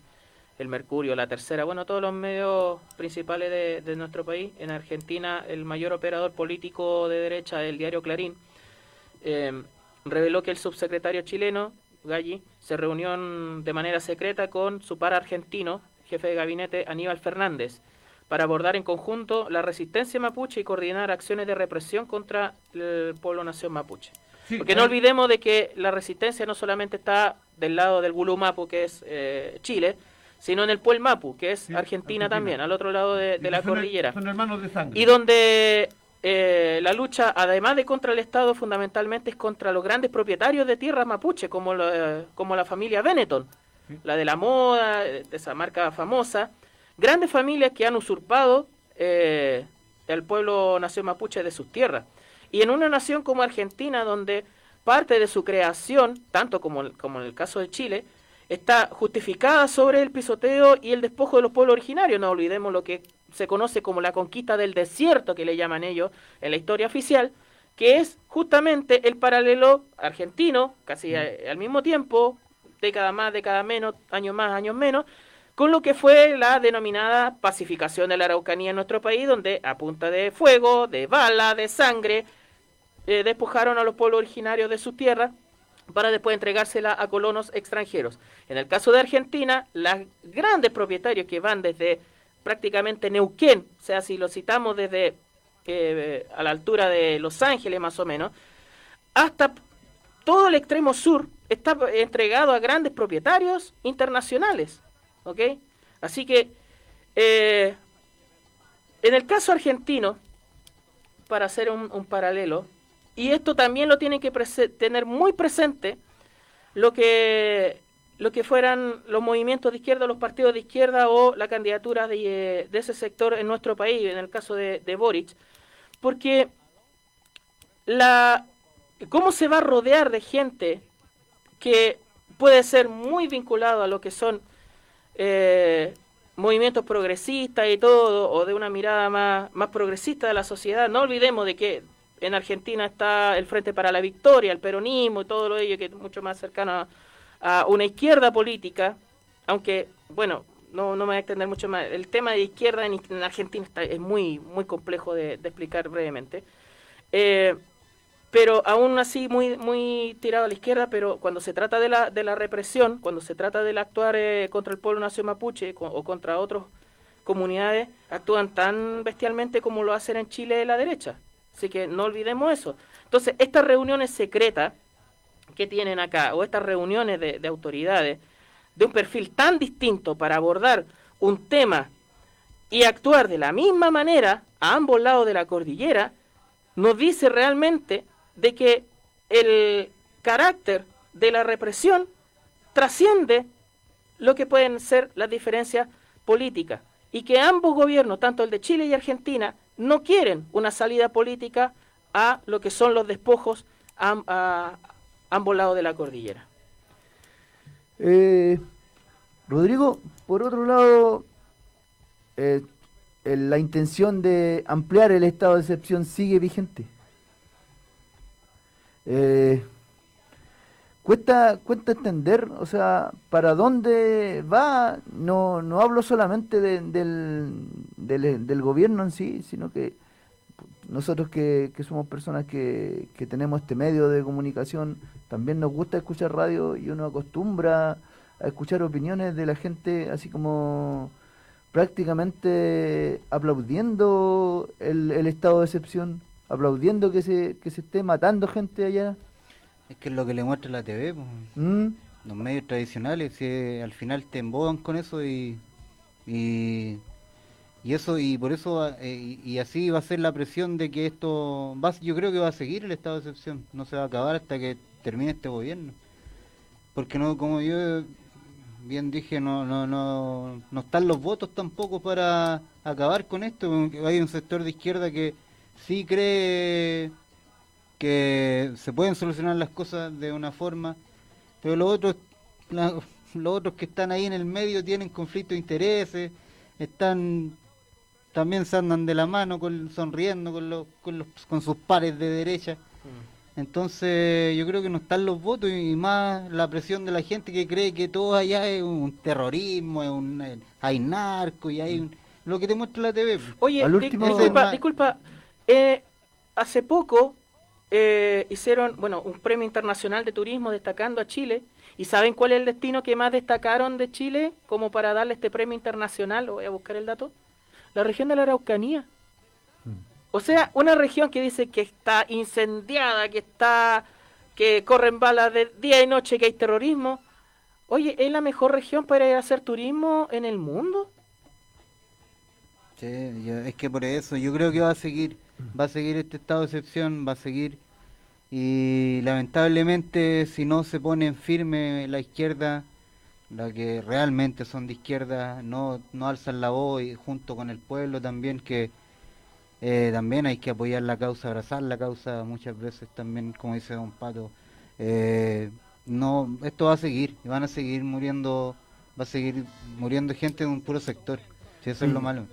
el Mercurio, la Tercera, bueno, todos los medios principales de, de nuestro país. En Argentina, el mayor operador político de derecha, el diario Clarín, eh, reveló que el subsecretario chileno, Galli, se reunió en- de manera secreta con su par argentino, jefe de gabinete Aníbal Fernández, para abordar en conjunto la resistencia mapuche y coordinar acciones de represión contra el pueblo nación mapuche. Sí, Porque no hay- olvidemos de que la resistencia no solamente está del lado del Gulumapu, que es eh, Chile, sino en el Puel Mapu, que es Sí, Argentina, Argentina. también, al otro lado de, la son- cordillera. Son hermanos de sangre. Y donde eh, la lucha, además de contra el Estado, fundamentalmente es contra los grandes propietarios de tierras mapuche, como, la- como la familia Benetton, Sí. la de la moda, de esa marca famosa. Grandes familias que han usurpado eh, el pueblo nación mapuche de sus tierras. Y en una nación como Argentina, donde parte de su creación, tanto como, como en el caso de Chile, está justificada sobre el pisoteo y el despojo de los pueblos originarios. No olvidemos lo que se conoce como la conquista del desierto, que le llaman ellos en la historia oficial, que es justamente el paralelo argentino, casi a- al mismo tiempo, década más, década menos, años más, años menos, con lo que fue la denominada pacificación de la Araucanía en nuestro país, donde a punta de fuego, de bala, de sangre, eh, despojaron a los pueblos originarios de su tierra para después entregársela a colonos extranjeros. En el caso de Argentina, los grandes propietarios que van desde prácticamente Neuquén, o sea, si lo citamos desde eh, a la altura de Los Ángeles más o menos, hasta todo el extremo sur está entregado a grandes propietarios internacionales. ¿Ok? Así que, eh, en el caso argentino, para hacer un, paralelo, y esto también lo tienen que tener muy presente, lo que lo que fueran los movimientos de izquierda, los partidos de izquierda o la candidatura de, ese sector en nuestro país, en el caso de, de Boric, porque la, cómo se va a rodear de gente que puede ser muy vinculado a lo que son eh, movimientos progresistas y todo, o de una mirada más, más progresista de la sociedad. No olvidemos de que en Argentina está el Frente para la Victoria, el peronismo y todo lo ello que es mucho más cercano a, una izquierda política, aunque, bueno, no, no me voy a extender mucho más. El tema de izquierda en, Argentina está, es muy, muy complejo de, explicar brevemente. Eh, pero aún así muy muy tirado a la izquierda, pero cuando se trata de la, de la represión, cuando se trata de actuar eh, contra el pueblo nación mapuche o contra otras comunidades, actúan tan bestialmente como lo hacen en Chile de la derecha. Así que no olvidemos eso. Entonces, estas reuniones secretas que tienen acá, o estas reuniones de, de autoridades, de un perfil tan distinto para abordar un tema y actuar de la misma manera a ambos lados de la cordillera, nos dice realmente de que el carácter de la represión trasciende lo que pueden ser las diferencias políticas y que ambos gobiernos, tanto el de Chile y Argentina, no quieren una salida política a lo que son los despojos a, ambos lados de la cordillera. Eh, Rodrigo, por otro lado, eh, la intención de ampliar el estado de excepción sigue vigente. Eh, cuesta, cuesta entender, o sea, para dónde va, no, no hablo solamente del, del, gobierno en sí, sino que nosotros que, somos personas que, que, tenemos este medio de comunicación, también nos gusta escuchar radio y uno acostumbra a escuchar opiniones de la gente así como prácticamente aplaudiendo el, el estado de excepción aplaudiendo que se, que se esté matando gente allá. Es que es lo que le muestra la TV, ¿Mm? los medios tradicionales, al final te emboban con eso y, y, eso y por eso eh, y, así va a ser la presión de que esto va, yo creo que va a seguir el estado de excepción, no se va a acabar hasta que termine este gobierno, porque no como yo bien dije no no no no están los votos tampoco para acabar con esto, hay un sector de izquierda que sí cree que se pueden solucionar las cosas de una forma, pero los otros, los otros que están ahí en el medio tienen conflicto de intereses, están también se andan de la mano con, sonriendo con, los, con, los, con sus pares de derecha. Mm. Entonces yo creo que no están los votos y más la presión de la gente que cree que todo allá es un terrorismo, es un, eh, hay narco y hay lo que te muestra la TV. Oye, disculpa, disculpa, eh, hace poco eh, hicieron, bueno, un premio internacional de turismo destacando a Chile. ¿Y saben cuál es el destino que más destacaron de Chile como para darle este premio internacional? Voy a buscar el dato. La región de la Araucanía. Mm. O sea, una región que dice que está incendiada, que está que corren balas de día y noche, que hay terrorismo. Oye, ¿es la mejor región para ir a hacer turismo en el mundo? Sí, es que por eso yo creo que va a seguir va a seguir este estado de excepción, va a seguir y lamentablemente si no se pone en firme la izquierda, la que realmente son de izquierda, no, no alzan la voz y junto con el pueblo también que eh, también hay que apoyar la causa, abrazar la causa muchas veces también, como dice Don Pato. Eh, no, esto va a seguir, y van a seguir muriendo, va a seguir muriendo gente de un puro sector, si eso es lo malo.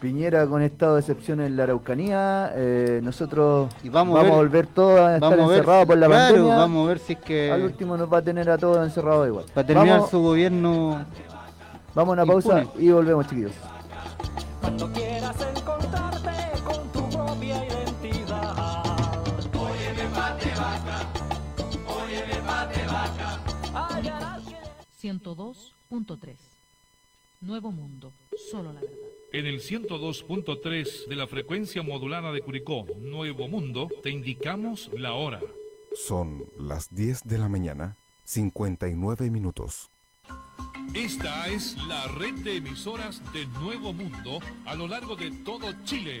Piñera con estado de excepción en la Araucanía. eh, nosotros Y vamos, vamos a a ver- volver todos a estar ver, encerrados por la claro, pandemia. vamos a ver si es que Al último nos va a tener a todos encerrados igual. para terminar vamos, su gobierno vamos a una pausa y volvemos, chiquillos. Cuando quieras encontrarte con tu propia identidad. Oye, debate vaca. Oye, debate vaca. Hallarás que 102.3. Nuevo Mundo, solo la verdad. En el 102.3 de la frecuencia modulada de Curicó, Nuevo Mundo, te indicamos la hora. Son las 10 de la mañana, 59 minutos. Esta es la red de emisoras de Nuevo Mundo a lo largo de todo Chile.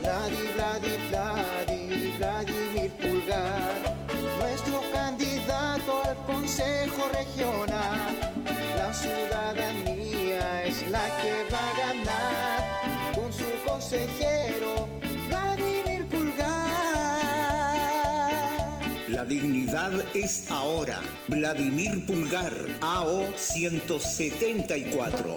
Vladi, Vladi, Vladi, Vladimir Pulgar, nuestro candidato al Consejo Regional. La ciudadanía es la que va a ganar con su consejero Vladimir Pulgar. La dignidad es ahora. Vladimir Pulgar, AO 174.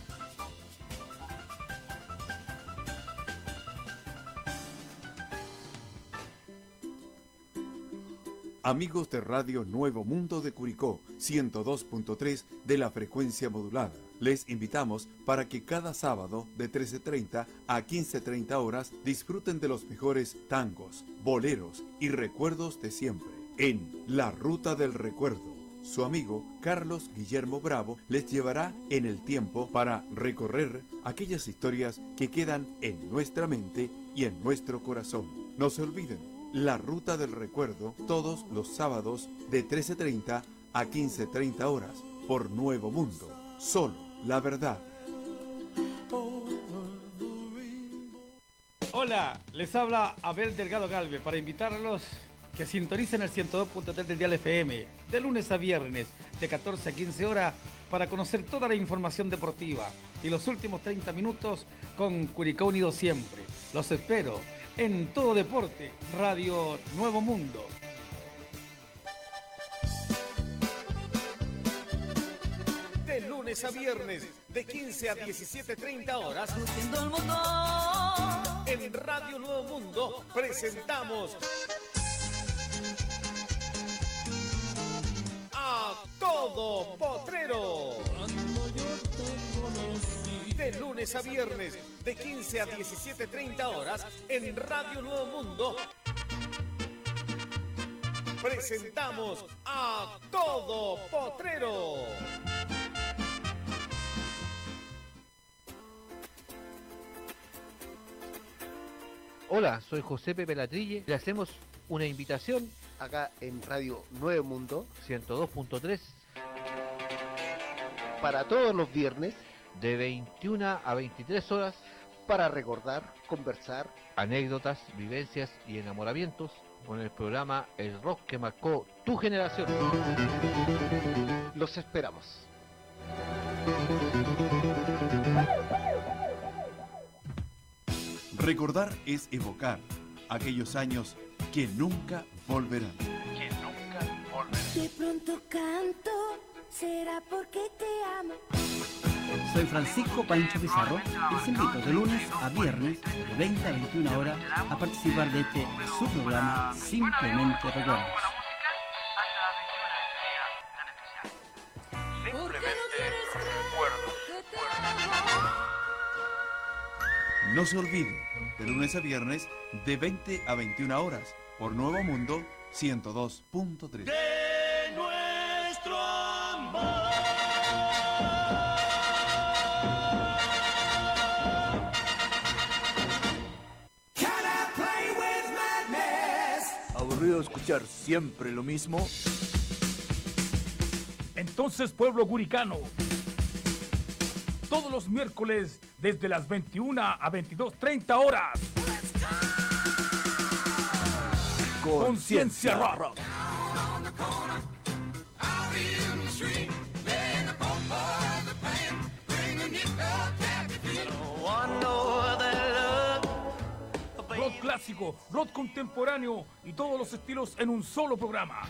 Amigos de Radio Nuevo Mundo de Curicó, 102.3 de la frecuencia modulada. Les invitamos para que cada sábado de 13.30 a 15.30 horas disfruten de los mejores tangos, boleros y recuerdos de siempre en La Ruta del Recuerdo. Su amigo Carlos Guillermo Bravo les llevará en el tiempo para recorrer aquellas historias que quedan en nuestra mente y en nuestro corazón. No se olviden, La Ruta del Recuerdo todos los sábados de 13.30 a 15.30 horas por Nuevo Mundo. Solo la verdad. Hola, les habla Abel Delgado Galve para invitarlos que sintonicen el 102.3 del Dial FM de lunes a viernes de 14 a 15 horas para conocer toda la información deportiva y los últimos 30 minutos con Curicó Unido siempre. Los espero en Todo Deporte, Radio Nuevo Mundo. De lunes a viernes, de 15 a 17.30 horas, en Radio Nuevo Mundo presentamos a Todo lunes a viernes, de 15 a 17.30 horas, en Radio Nuevo Mundo presentamos a Todo Potrero. Hola, soy José Pepe Latrille. Le hacemos una invitación acá en Radio Nuevo Mundo 102.3 para todos los viernes de 21 a 23 horas para recordar, conversar, anécdotas, vivencias y enamoramientos con el programa El Rock que marcó tu generación. Los esperamos. Recordar es evocar aquellos años que nunca volverán. De pronto canto, será porque te amo. Soy Francisco Pancho Pizarro y les invito de lunes a viernes de 20 a 21 horas a participar de este su programa Simplemente Recuerdos. No se olvide, de lunes a viernes, de 20 a 21 horas, por Nuevo Mundo 102.3. ¿Aburrido de escuchar siempre lo mismo? Entonces, pueblo guricano, todos los miércoles desde las 21 a 22.30 horas. Conciencia Rock. Clásico, rock contemporáneo y todos los estilos en un solo programa.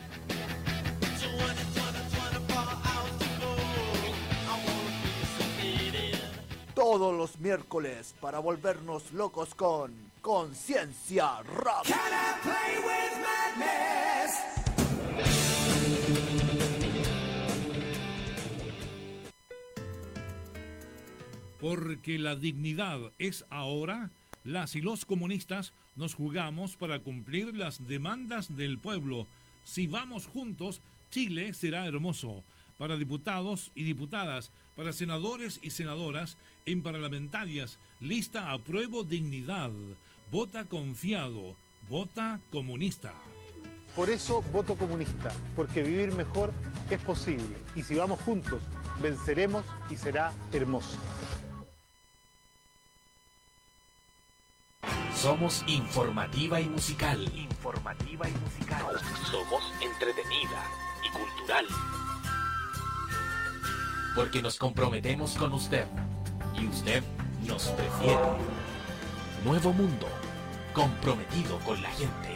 Todos los miércoles para volvernos locos con Conciencia Rock. Can I play with madness? Porque la dignidad es ahora, las y los comunistas nos jugamos para cumplir las demandas del pueblo. Si vamos juntos, Chile será hermoso. Para diputados y diputadas, para senadores y senadoras, en parlamentarias, lista apruebo dignidad. Vota confiado, vota comunista. Por eso voto comunista, porque vivir mejor es posible. Y si vamos juntos, venceremos y será hermoso. Somos informativa y musical. Informativa y musical. Somos entretenida y cultural. Porque nos comprometemos con usted y usted nos prefiere. Nuevo mundo, comprometido con la gente.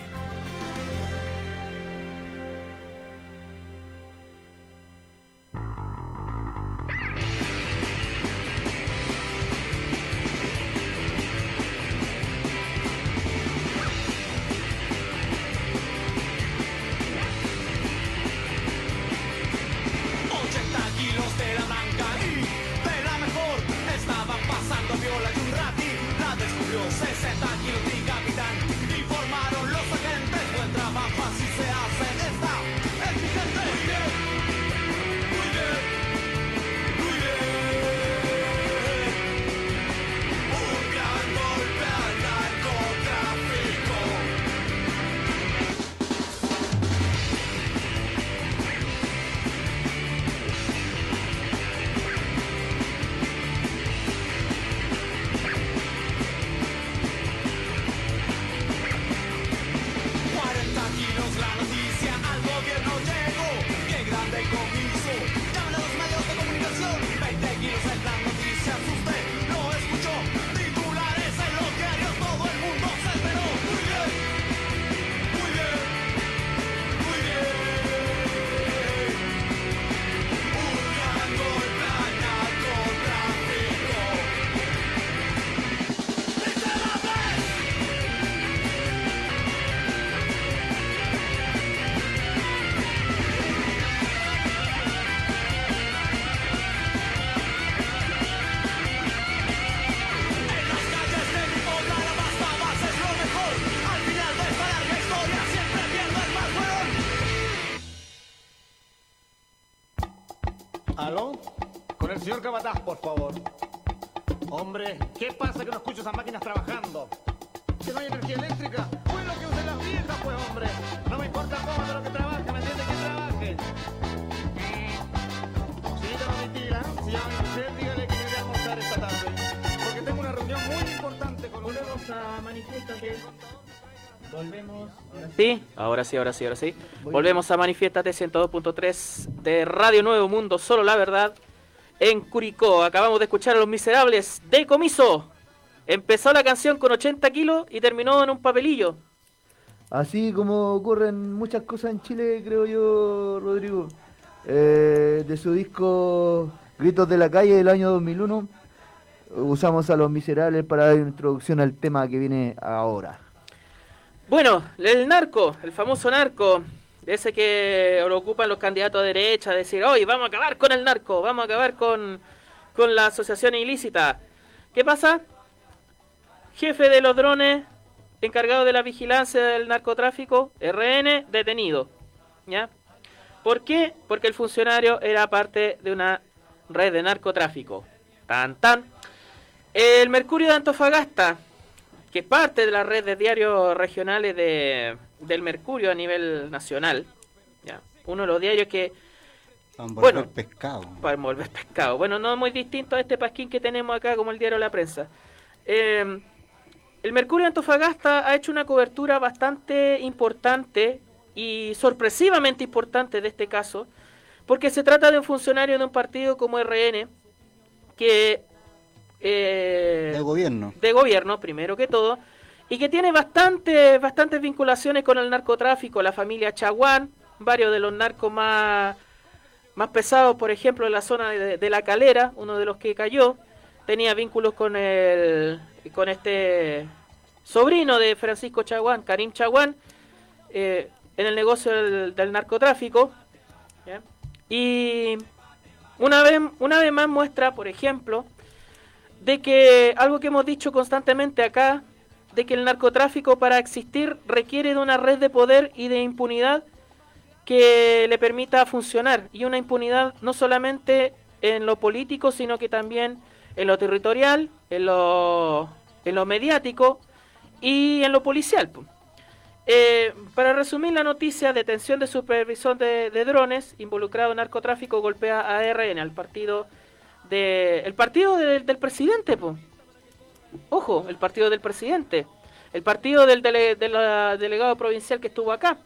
Capataz, por favor. Hombre, ¿qué pasa que no escucho esas máquinas trabajando? ¿Que no hay energía eléctrica? Pues lo que usen las viejas, pues, hombre. No me importa cómo de lo que trabaje, ¿me entiende? Que trabaje. Señorita Domitila, si llama mujer, dígale que me voy a almorzar esta tarde. Porque tengo una reunión muy importante con los... Volvemos a Manifiéstate. Volvemos. Sí, ahora sí, ahora sí, ahora sí. Volvemos a Manifiéstate 102.3 de Radio Nuevo Mundo, solo la verdad. En Curicó, acabamos de escuchar a los miserables de comiso. Empezó la canción con 80 kilos y terminó en un papelillo. Así como ocurren muchas cosas en Chile, creo yo, Rodrigo. Eh, de su disco Gritos de la Calle del año 2001, usamos a Los Miserables para dar introducción al tema que viene ahora. Bueno, el narco, el famoso narco, ese que lo ocupan los candidatos de derecha, decir, hoy vamos a acabar con el narco, vamos a acabar con, con la asociación ilícita. ¿Qué pasa? Jefe de los drones, encargado de la vigilancia del narcotráfico, RN, detenido. ¿Ya? ¿Por qué? Porque el funcionario era parte de una red de narcotráfico. Tan tan. El Mercurio de Antofagasta, que es parte de la red de diarios regionales de, del Mercurio a nivel nacional. ¿ya? Uno de los diarios que Para envolver Bueno. pescado. para envolver pescado. Bueno, no muy distinto a este pasquín que tenemos acá como el diario La Prensa. Eh, el Mercurio Antofagasta ha hecho una cobertura bastante importante y sorpresivamente importante de este caso, porque se trata de un funcionario de un partido como RN que... eh, De gobierno. de gobierno, primero que todo, y que tiene bastante, bastantes vinculaciones con el narcotráfico, la familia Chaguán, varios de los narcos más, más pesados, por ejemplo, en la zona de, La Calera, uno de los que cayó, tenía vínculos con el con este sobrino de Francisco Chaguán, Karim Chaguán, eh, en el negocio del, narcotráfico. Y una vez, una vez más muestra, por ejemplo, de que algo que hemos dicho constantemente acá, de que el narcotráfico para existir requiere de una red de poder y de impunidad que le permita funcionar. Y una impunidad no solamente en lo político, sino que también en lo territorial, en lo, en lo mediático y en lo policial. po. Eh, para resumir la noticia, detención de supervisor de, drones involucrado en narcotráfico golpea a ARN, al partido de, el partido de- del presidente, po. Ojo, el partido del presidente, el partido del dele- de la delegado provincial que estuvo acá,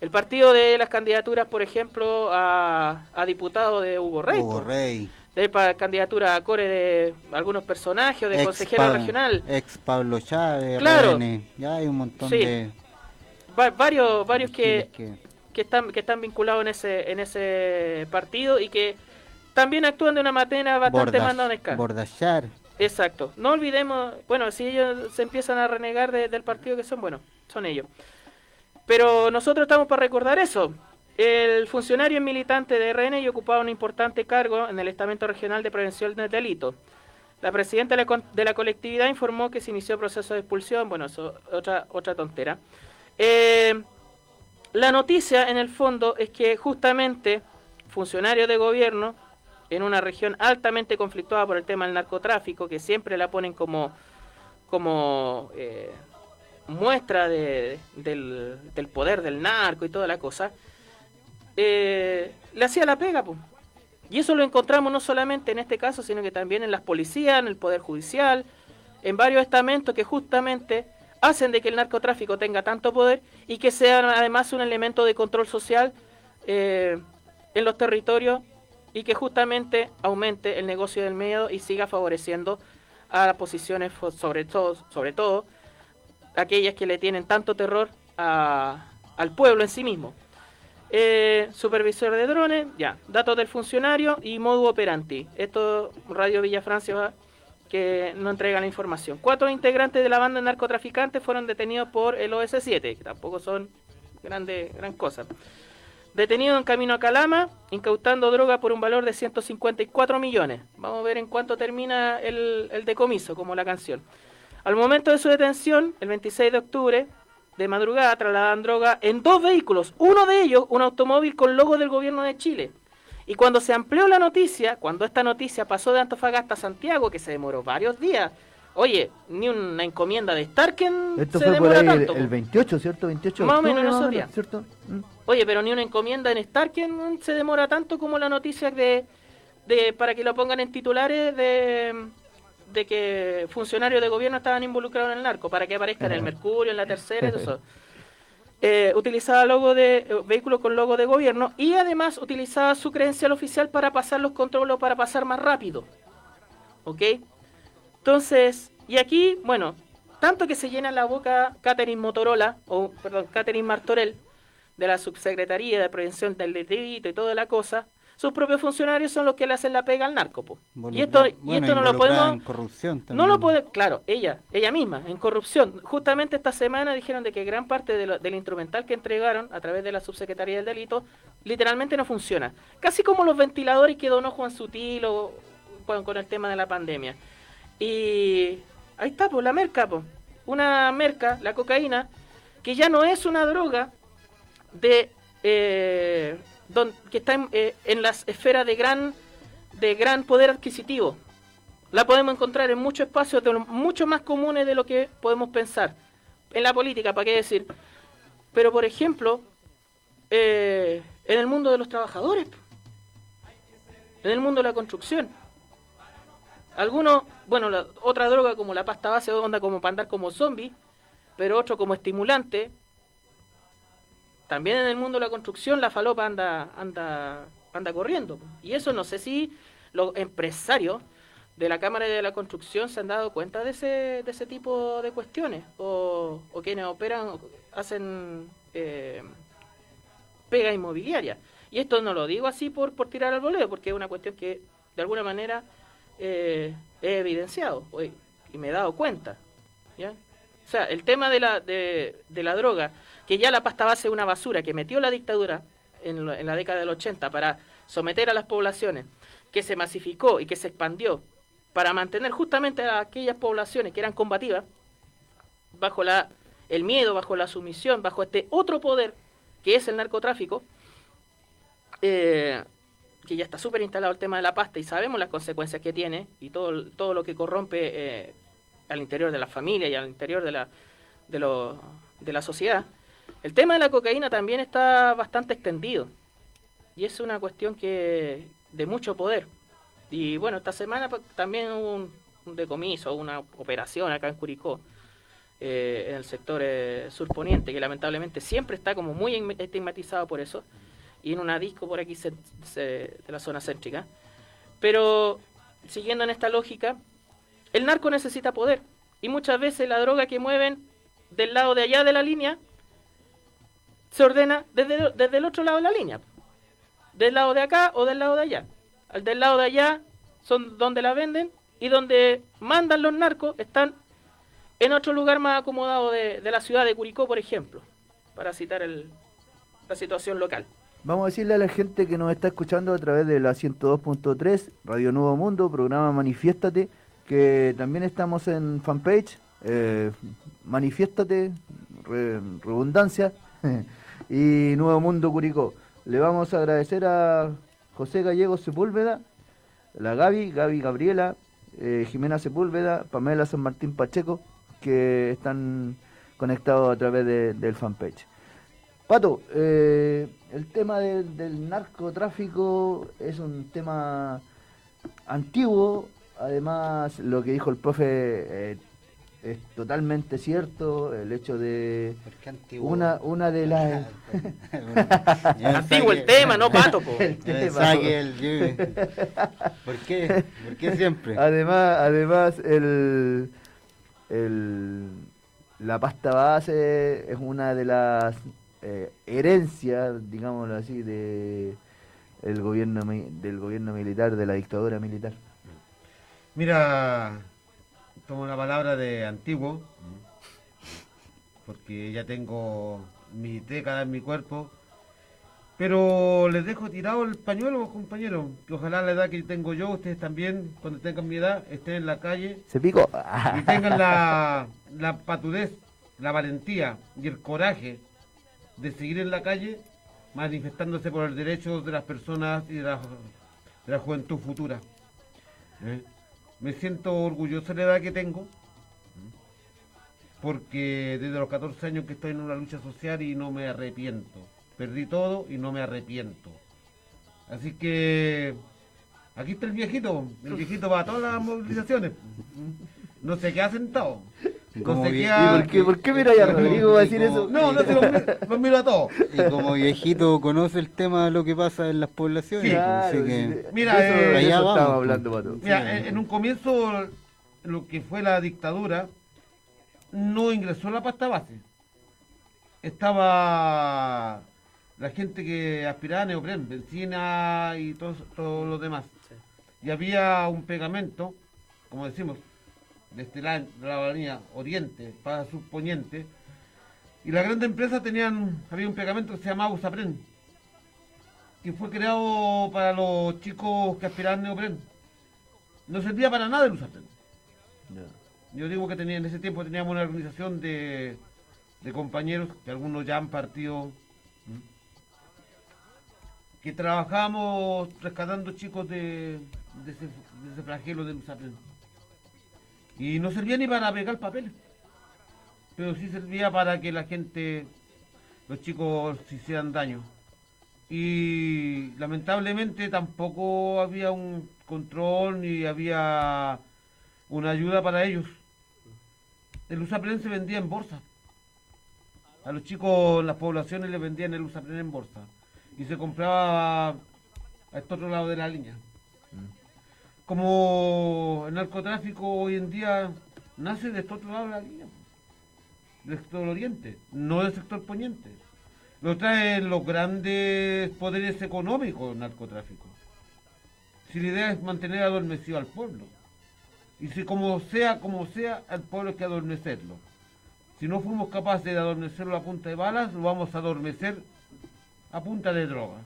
el partido de las candidaturas, por ejemplo, a, a diputado de Hugo Rey, Hugo. Rey. de pa- candidatura a core de algunos personajes de ex consejero regional. Ex Pablo Chávez, Claro. RN, Ya hay un montón Sí. de. Va- varios varios que, que- que están que están vinculados en ese en ese partido y que también actúan de una manera bastante Bordas- más. Bordachar. Exacto. No olvidemos, bueno, si ellos se empiezan a renegar de- del partido que son, bueno, son ellos. Pero nosotros estamos para recordar eso. El funcionario militante de RN y ocupaba un importante cargo en el Estamento Regional de Prevención del Delito. La presidenta de la, con- de la colectividad informó que se inició proceso de expulsión. Bueno, eso otra otra tontera. Eh, la noticia, en el fondo, es que justamente funcionarios de gobierno en una región altamente conflictuada por el tema del narcotráfico, que siempre la ponen como, como eh, muestra de- del, del poder del narco y toda la cosa, eh, le hacía la pega. po. Y eso lo encontramos no solamente en este caso, sino que también en las policías, en el Poder Judicial, en varios estamentos que justamente hacen de que el narcotráfico tenga tanto poder y que sea además un elemento de control social eh, en los territorios y que justamente aumente el negocio del miedo y siga favoreciendo a las posiciones, sobre todo, sobre todo aquellas que le tienen tanto terror al pueblo en sí mismo. Eh, supervisor de drones, ya, datos del funcionario y modo operandi. Esto Radio Villa Francia que no entrega la información. Cuatro integrantes de la banda de narcotraficantes fueron detenidos por el OS7, que tampoco son grande, gran cosa. Detenido en camino a Calama, incautando droga por un valor de 154 millones. Vamos a ver en cuánto termina el, decomiso, como la canción. Al momento de su detención, el 26 de octubre, de madrugada, trasladan droga en dos vehículos. Uno de ellos, un automóvil con logo del gobierno de Chile. Y cuando se amplió la noticia, cuando esta noticia pasó de Antofagasta a Santiago, que se demoró varios días, oye, ni una encomienda de Starken Esto se fue por demora ahí el, tanto. el 28, ¿cierto? 28 de Más o menos más esos días. ¿cierto? Mm. Oye, pero ni una encomienda en Starken se demora tanto como la noticia de, de para que lo pongan en titulares de, de que funcionarios de gobierno estaban involucrados en el narco, para que aparezca en el Mercurio, en la tercera eso. Eh, utilizaba logo de eh, vehículo con logo de gobierno y además utilizaba su credencial oficial para pasar los controles o para pasar más rápido. ¿Ok? Entonces, y aquí, bueno, tanto que se llena la boca Catherine Motorola, o perdón, Catherine Martorell, de la Subsecretaría de Prevención del Delito y toda la cosa, sus propios funcionarios son los que le hacen la pega al narco. Y esto, y esto no lo podemos... en corrupción No también. lo puede, claro, ella, ella misma, en corrupción. Justamente esta semana dijeron de que gran parte de lo- del instrumental que entregaron a través de la subsecretaría del delito literalmente no funciona. Casi como los ventiladores que donó Juan Sutil o con, con el tema de la pandemia. Y ahí está, pues la merca, pues. Una merca, la cocaína, que ya no es una droga de eh, don- que está en, eh, las esferas de gran de gran poder adquisitivo. La podemos encontrar en muchos espacios de mucho más comunes de lo que podemos pensar. En la política, ¿para qué decir? Pero, por ejemplo, eh, en el mundo de los trabajadores, en el mundo de la construcción. Algunos, bueno, la- otra droga como la pasta base onda como para andar como zombie, pero otro como estimulante. También en el mundo de la construcción la falopa anda, anda, anda corriendo. Y eso no sé si los empresarios de la Cámara de la Construcción se han dado cuenta de ese, de ese tipo de cuestiones. O, o quienes operan, hacen eh, pega inmobiliaria. Y esto no lo digo así por, por tirar al boleo, porque es una cuestión que de alguna manera eh, he evidenciado oye, y me he dado cuenta. ¿ya? O sea, el tema de la, de, la droga, que ya la pasta base es una basura que metió la dictadura en, en la década del 80 para someter a las poblaciones, que se masificó y que se expandió para mantener justamente a aquellas poblaciones que eran combativas bajo la, el miedo, bajo la sumisión, bajo este otro poder que es el narcotráfico, eh, que ya está súper instalado el tema de la pasta y sabemos las consecuencias que tiene y todo, todo lo que corrompe eh, al interior de la familia y al interior de la, de, lo- de la sociedad. El tema de la cocaína también está bastante extendido y es una cuestión que de mucho poder. Y bueno, esta semana también hubo un, decomiso, una operación acá en Curicó, eh, en el sector eh, surponiente, que lamentablemente siempre está como muy estigmatizado por eso, y en una disco por aquí de la zona céntrica. Pero siguiendo en esta lógica, el narco necesita poder, y muchas veces la droga que mueven del lado de allá de la línea se ordena desde, desde el otro lado de la línea, del lado de acá o del lado de allá. Al del lado de allá son donde la venden y donde mandan los narcos están en otro lugar más acomodado de, de la ciudad de Curicó, por ejemplo, para citar la situación local. Vamos a decirle a la gente que nos está escuchando a través de la 102.3, Radio Nuevo Mundo, programa Manifiéstate, que también estamos en fanpage, eh, Manifiéstate, re- redundancia, y Nuevo Mundo Curicó. Le vamos a agradecer a José Gallego Sepúlveda, la Gaby, Gaby Gabriela, eh, Jimena Sepúlveda, Pamela San Martín Pacheco, que están conectados a través de- del fanpage. Pato, eh, el tema del, del narcotráfico es un tema antiguo, además lo que dijo el profe eh, es totalmente cierto, el hecho de antiguo? una una de las Antiguo el tema, no pato, po. El tema. el. ¿Por qué? ¿Por qué siempre? Además, además el, el- la pasta base es una de las eh, herencias, digámoslo así, de el gobierno del gobierno militar, de la dictadura militar. Mira, tomo la palabra de antiguo, porque ya tengo mi década en mi cuerpo, pero les dejo tirado el pañuelo, compañeros, que ojalá la edad que tengo yo, ustedes también, cuando tengan mi edad, estén en la calle Se picó. y tengan la, la patudez, la valentía y el coraje de seguir en la calle manifestándose por el derecho de las personas y de la, de la juventud futura. ¿eh? Me siento orgulloso de la edad que tengo, porque desde los 14 años que estoy en una lucha social y no me arrepiento. Perdí todo y no me arrepiento. Así que aquí está el viejito, el viejito va a todas las movilizaciones. No se queda sentado. No se vie- queda... ¿Y por qué, por qué mira ya a Rodrigo a decir eso? No, no, se los, miro- los miro a todos. Y como viejito conoce el tema de lo que pasa en las poblaciones. Sí, claro, así que- sí. Mira, eso- eh, allá vamos, estaba hablando, Pato. Mira, en, en un comienzo, lo que fue la dictadura, no ingresó la pasta base. Estaba la gente que aspiraba a neopren, benzina y todo, todo lo demás. Y había un pegamento, como decimos, de este lado de la avenida Oriente para Subponiente. Y las grandes empresas tenían, había un pegamento que se llamaba Usapren, que fue creado para los chicos que aspiraban neopren. no servía para nada el Usapren. Yo digo que tenía, en ese tiempo teníamos una organización de, de compañeros, que algunos ya han partido, que trabajábamos rescatando chicos de, de, ese, de ese flagelo del Usapren. Y no servía ni para pegar papeles, pero sí servía para que la gente, los chicos se hicieran daño. Y lamentablemente tampoco había un control ni había una ayuda para ellos. El Usapren se vendía en bolsa. A los chicos las poblaciones les vendían el Usapren en bolsa. Y se compraba a este otro lado de la línea. Como el narcotráfico hoy en día nace de este otro lado de la línea. Del sector oriente, no del sector poniente. Lo traen los grandes poderes económicos el narcotráfico. Si la idea es mantener adormecido al pueblo. Y si como sea, como sea, al pueblo hay que adormecerlo. Si no fuimos capaces de adormecerlo a punta de balas, lo vamos a adormecer a punta de droga.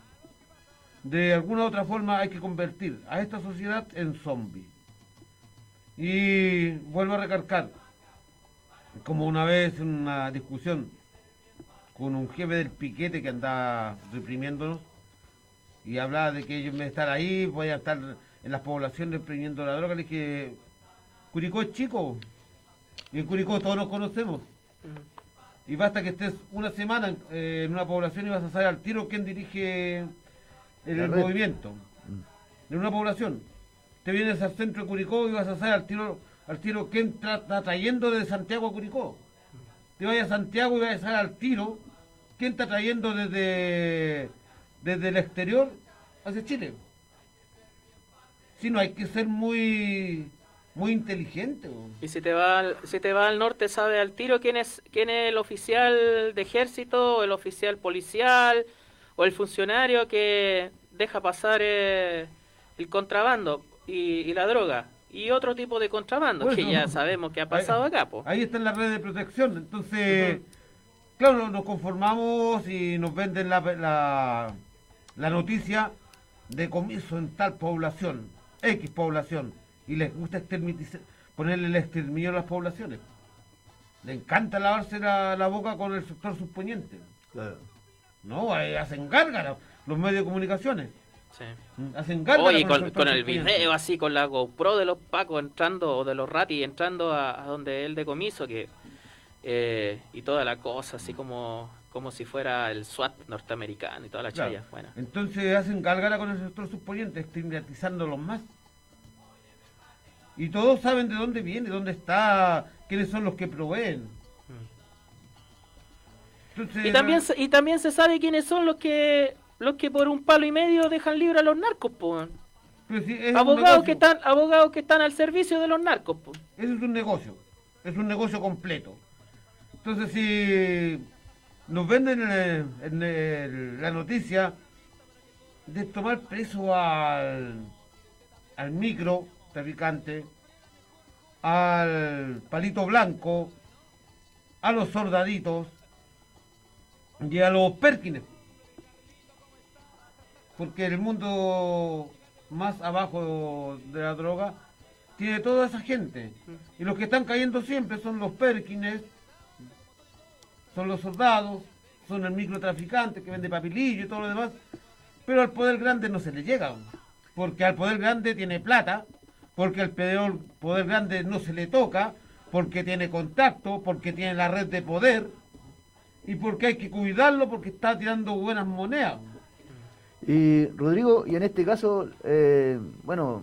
De alguna u otra forma hay que convertir a esta sociedad en zombie. Y vuelvo a recalcar, como una vez en una discusión con un jefe del piquete que andaba reprimiéndonos y hablaba de que vez de estar ahí voy a estar en las poblaciones reprimiendo la droga, le dije, Curicó es chico y en Curicó todos nos conocemos. Y basta que estés una semana eh, en una población y vas a saber al tiro quién dirige el, La el red. movimiento de una población. Te vienes al centro de Curicó y vas a saber al tiro, al tiro quién tra- está trayendo de Santiago a Curicó. Te vayas a Santiago y vas a saber al tiro quién está trayendo desde, desde el exterior hacia Chile. Si no, hay que ser muy, muy inteligente. Y si te va al, si te va al norte, sabe al tiro quién es, quién es el oficial de ejército, o el oficial policial, o el funcionario que deja pasar eh, el contrabando y, y la droga. Y otro tipo de contrabando, Bueno, que ya sabemos que ha pasado ahí, acá, po. Ahí está la red de protección. Entonces, claro, nos conformamos y nos venden la, la, la noticia de comienzo en tal población, X población, y les gusta extermitizar- ponerle el exterminio a las poblaciones. Le encanta lavarse la, la boca con el sector subponiente. No, ahí hacen gárgaras los medios de comunicaciones. Sí. Mm, Hacen Oye, con con, el video así, con la GoPro de los pacos entrando, o de los ratis entrando a, a donde él decomiso, que eh, y toda la cosa, así como como si fuera el SWAT norteamericano y toda la Claro. chaya. Bueno, Entonces hacen gárgara con el sector subponiente, estigmatizándolos más. Y todos saben de dónde viene, dónde está, quiénes son los que proveen. Entonces, y también se- y también se sabe quiénes son los que los que por un palo y medio dejan libre a los narcos, po. Pero sí, es un Abogados que están abogados que están al servicio de los narcos, po. Eso es un negocio, es un negocio completo. Entonces, si nos venden en, el- en el- la noticia de tomar preso al, al micro traficante, al palito blanco, a los soldaditos y a los Perkins. Porque el mundo más abajo de la droga tiene toda esa gente. Y los que están cayendo siempre son los Perkins, son los soldados, son el microtraficante que vende papilillo y todo lo demás. Pero al poder grande no se le llega. Porque al poder grande tiene plata, porque al poder, poder grande no se le toca, porque tiene contacto, porque tiene la red de poder y porque hay que cuidarlo porque está tirando buenas monedas. Y Rodrigo, y en este caso, eh, bueno,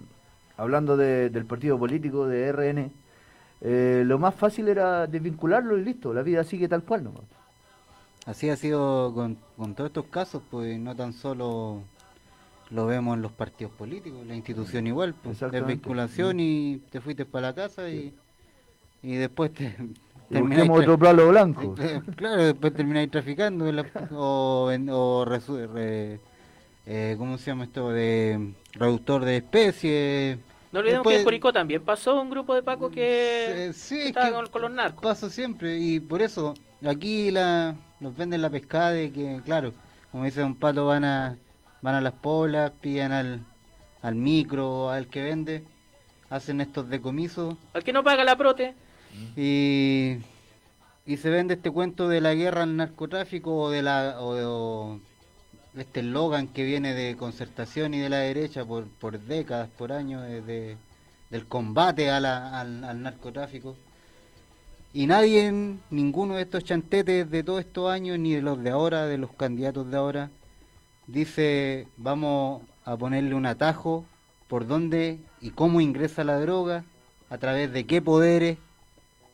hablando de- del partido político de RN, eh, lo más fácil era desvincularlo y listo, la vida sigue tal cual, ¿no? Así ha sido con, con todos estos casos, pues no tan solo lo vemos en los partidos políticos, la institución igual, pues desvinculación y te fuiste para la casa y, y después te... Busquemos otro plalo blanco. Eh, Claro, después termináis traficando la- o, en- o resu- re- eh, ¿cómo se llama esto? De reductor de especies. No olvidemos Después- que en Curicó también pasó un grupo de pacos que, sí, que es estaba que con, con los narcos. Pasa siempre y por eso aquí la, nos venden la pescada de que, claro, como dice un pato, van a van a las polas, pillan al, al micro, al que vende, hacen estos decomisos Al que no paga la prote, y, y se vende este cuento de la guerra al narcotráfico o de la o, este eslogan que viene de concertación y de la derecha por, por décadas, por años, de- de- del combate al, al narcotráfico. Y nadie, ninguno de estos chantetes de todos estos años, ni de los de ahora, de los candidatos de ahora, dice vamos a ponerle un atajo por dónde y cómo ingresa la droga, a través de qué poderes,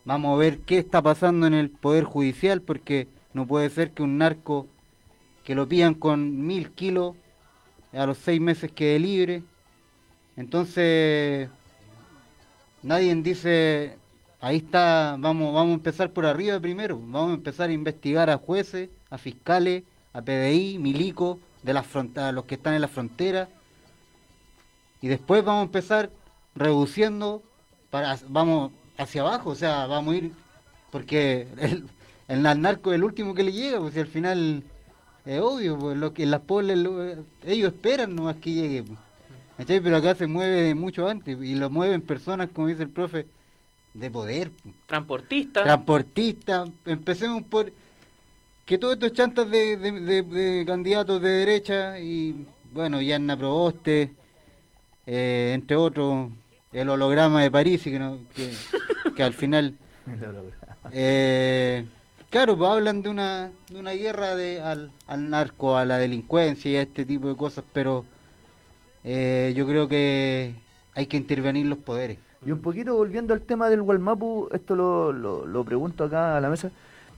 vamos a ver qué está pasando en el poder judicial, porque no puede ser que un narco que lo pillan con mil kilos a los seis meses quede libre. Entonces, nadie dice, ahí está, vamos, vamos a empezar por arriba primero, vamos a empezar a investigar a jueces, a fiscales, a PDI, milicos, de las a los que están en la frontera, y después vamos a empezar reduciendo, para, vamos hacia abajo, o sea, vamos a ir, porque el, el narco es el último que le llega, pues al final es obvio, pues lo que las pobres, lo- ellos esperan nomás que llegue. pues. Pero acá se mueve mucho antes y lo mueven personas, como dice el profe, de poder. pues. transportista. Transportistas, empecemos por que todos estos chantas de, de- de- de candidatos de derecha y bueno, Yanna Proboste, eh, entre otros, el holograma de París, y que, no- que, que al final... Eh, claro, pues hablan de una, de una guerra de, al, al narco, a la delincuencia y a este tipo de cosas, pero eh, yo creo que hay que intervenir los poderes. Y un poquito volviendo al tema del Walmapu, esto lo, lo, lo pregunto acá a la mesa.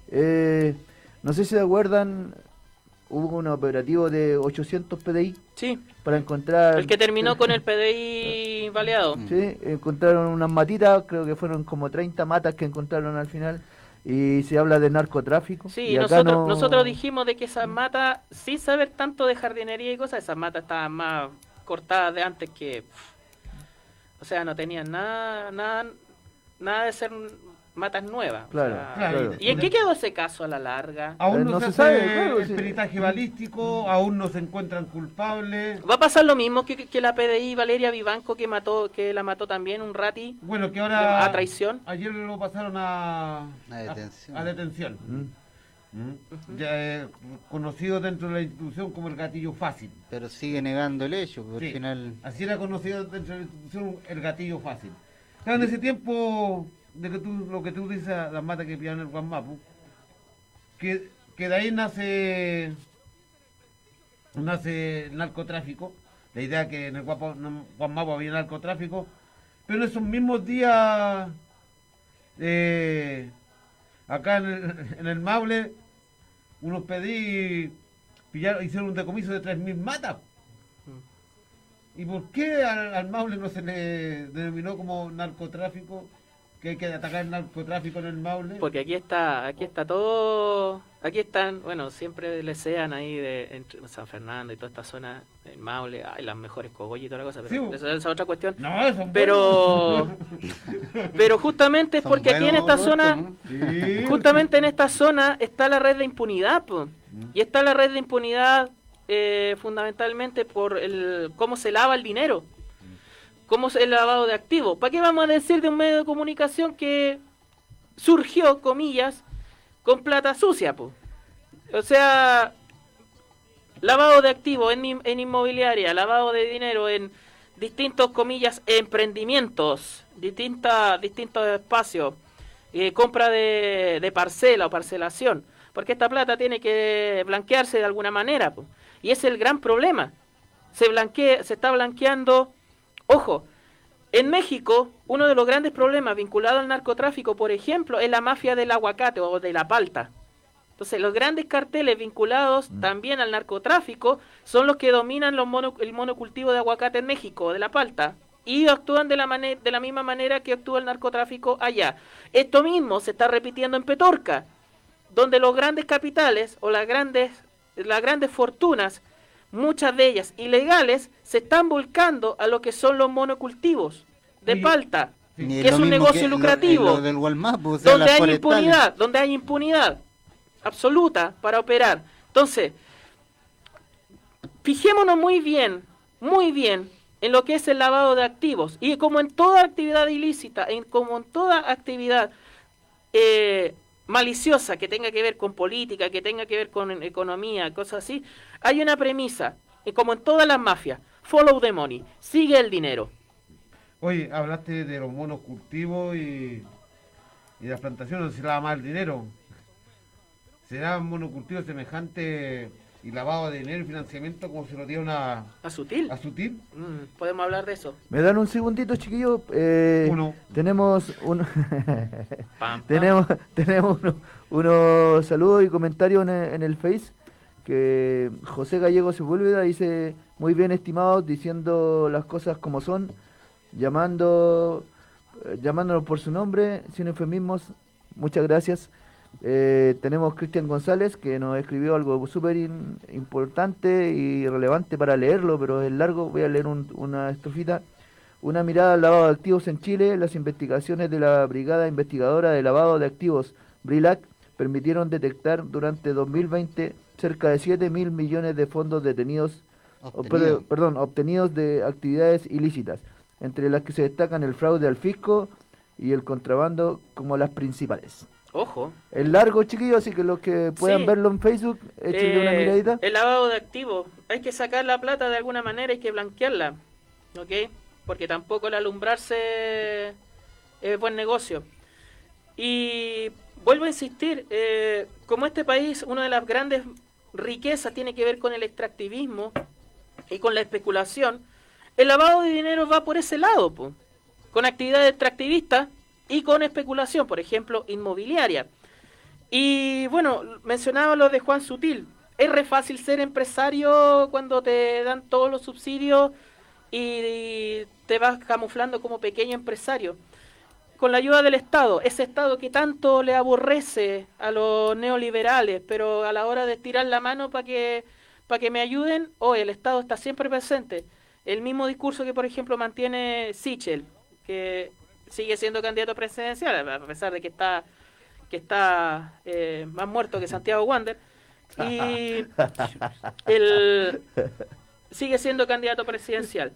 Eh, no sé si se acuerdan, hubo un operativo de 800 PDI. Sí. Para encontrar. El que terminó con el PDI baleado. Sí, encontraron unas matitas, creo que fueron como 30 matas que encontraron al final. Y se habla de narcotráfico. Sí, y nosotros, no- nosotros dijimos de que esas matas, sin saber tanto de jardinería y cosas, esas matas estaban más cortadas de antes que... O sea, no tenían nada, nada, nada de ser matas nuevas. o Claro, sea, claro. ¿Y en qué quedó ese caso a la larga? Aún no, no se, se sabe, claro, el sí. peritaje balístico, aún no se encuentran culpables. Va a pasar lo mismo que, que la PDI Valeria Vivanco que mató, que la mató también un rati Bueno, que ahora a traición. ayer lo pasaron a, A detención. a detención. Mm. Mm. Ya, eh, conocido dentro de la institución como el gatillo fácil. Pero sigue negando el hecho, porque Sí, al final... Así era conocido dentro de la institución el gatillo fácil. Claro, en ese tiempo, de que tú, lo que tú dices, las matas que pillaron en el Guamapu, que, que de ahí nace nace el narcotráfico, la idea que en el Guamapu había narcotráfico, pero en esos mismos días, eh, acá en el, en el Maule, unos pedí, pillaron, hicieron un decomiso de 3.000 matas. ¿Y por qué al, al Maule no se le denominó como narcotráfico? Que hay que atacar el narcotráfico en el Maule. Porque aquí está, aquí está todo, aquí están, bueno, siempre le sean ahí de entre San Fernando y toda esta zona, el Maule, hay las mejores cogollas y toda la cosa, pero Sí, esa esa es otra cuestión. No, son pero, buenos. pero justamente es porque aquí en esta zona, justamente en esta zona está la red de impunidad, po. y está la red de impunidad eh, fundamentalmente por el cómo se lava el dinero. ¿Cómo es el lavado de activos? ¿Para qué vamos a decir de un medio de comunicación que surgió, comillas, con plata sucia? po? O sea, lavado de activos en, en inmobiliaria, lavado de dinero en distintos, comillas, emprendimientos, distintas, distintos espacios, eh, compra de, parcela o parcelación, porque esta plata tiene que blanquearse de alguna manera, po. y es el gran problema. Se, blanquea, se está blanqueando, ojo, en México, uno de los grandes problemas vinculados al narcotráfico, por ejemplo, es la mafia del aguacate o de la palta. Entonces, los grandes carteles vinculados también al narcotráfico son los que dominan los mono- el monocultivo de aguacate en México, de la palta, y actúan de la, mane- de la misma manera que actúa el narcotráfico allá. Esto mismo se está repitiendo en Petorca, donde los grandes capitales o las grandes, las grandes fortunas, muchas de ellas ilegales, se están volcando a lo que son los monocultivos de palta, que es un negocio que lucrativo lo del Walmart, o sea, donde hay forestales. impunidad, donde hay impunidad absoluta para operar. Entonces, fijémonos muy bien, muy bien en lo que es el lavado de activos. Y como en toda actividad ilícita, en, como en toda actividad eh, maliciosa que tenga que ver con política, que tenga que ver con economía, cosas así, hay una premisa, y como en todas las mafias, follow the money, sigue el dinero. Oye, hablaste de los monos cultivos y, y las plantaciones, se lava más el dinero. ¿Será un monocultivo semejante y lavado de dinero y financiamiento como se lo dieron a, ¿A Sutil? a Sutil? Mm, Podemos hablar de eso. ¿Me dan un segundito, chiquillo? Eh, Uno. Tenemos un Pam, pam. tenemos tenemos uno- unos saludos y comentarios en el, en el Face que José Gallego Sepúlveda dice muy bien estimados diciendo las cosas como son llamando eh, llamándonos por su nombre sin eufemismos. Muchas gracias. Eh, tenemos Cristian González que nos escribió algo súper importante y relevante para leerlo pero es largo. Voy a leer un- una estrofita. Una mirada al lavado de activos en Chile, las investigaciones de la Brigada Investigadora de Lavado de Activos, BRILAC, permitieron detectar durante 2020 cerca de 7 mil millones de fondos detenidos, perdón, obtenidos de actividades ilícitas, entre las que se destacan el fraude al fisco y el contrabando como las principales. Ojo. Es largo, chiquillos, así que los que puedan Sí. verlo en Facebook, échenle una Eh, miradita. El lavado de activos. Hay que sacar la plata de alguna manera, hay que blanquearla. ¿Ok? Porque tampoco el alumbrarse es buen negocio. Y vuelvo a insistir, eh, como este país, una de las grandes riquezas tiene que ver con el extractivismo y con la especulación, el lavado de dinero va por ese lado, con actividades extractivistas y con especulación, por ejemplo, inmobiliaria. Y bueno, mencionaba lo de Juan Sutil. Es re fácil ser empresario cuando te dan todos los subsidios y te vas camuflando como pequeño empresario. Con la ayuda del Estado, ese Estado que tanto le aborrece a los neoliberales, pero a la hora de estirar la mano para que, para que me ayuden, hoy el Estado está siempre presente. El mismo discurso que, por ejemplo, mantiene Sichel, que sigue siendo candidato presidencial, a pesar de que está que está eh, más muerto que Santiago Wander. Y el, sigue siendo candidato presidencial.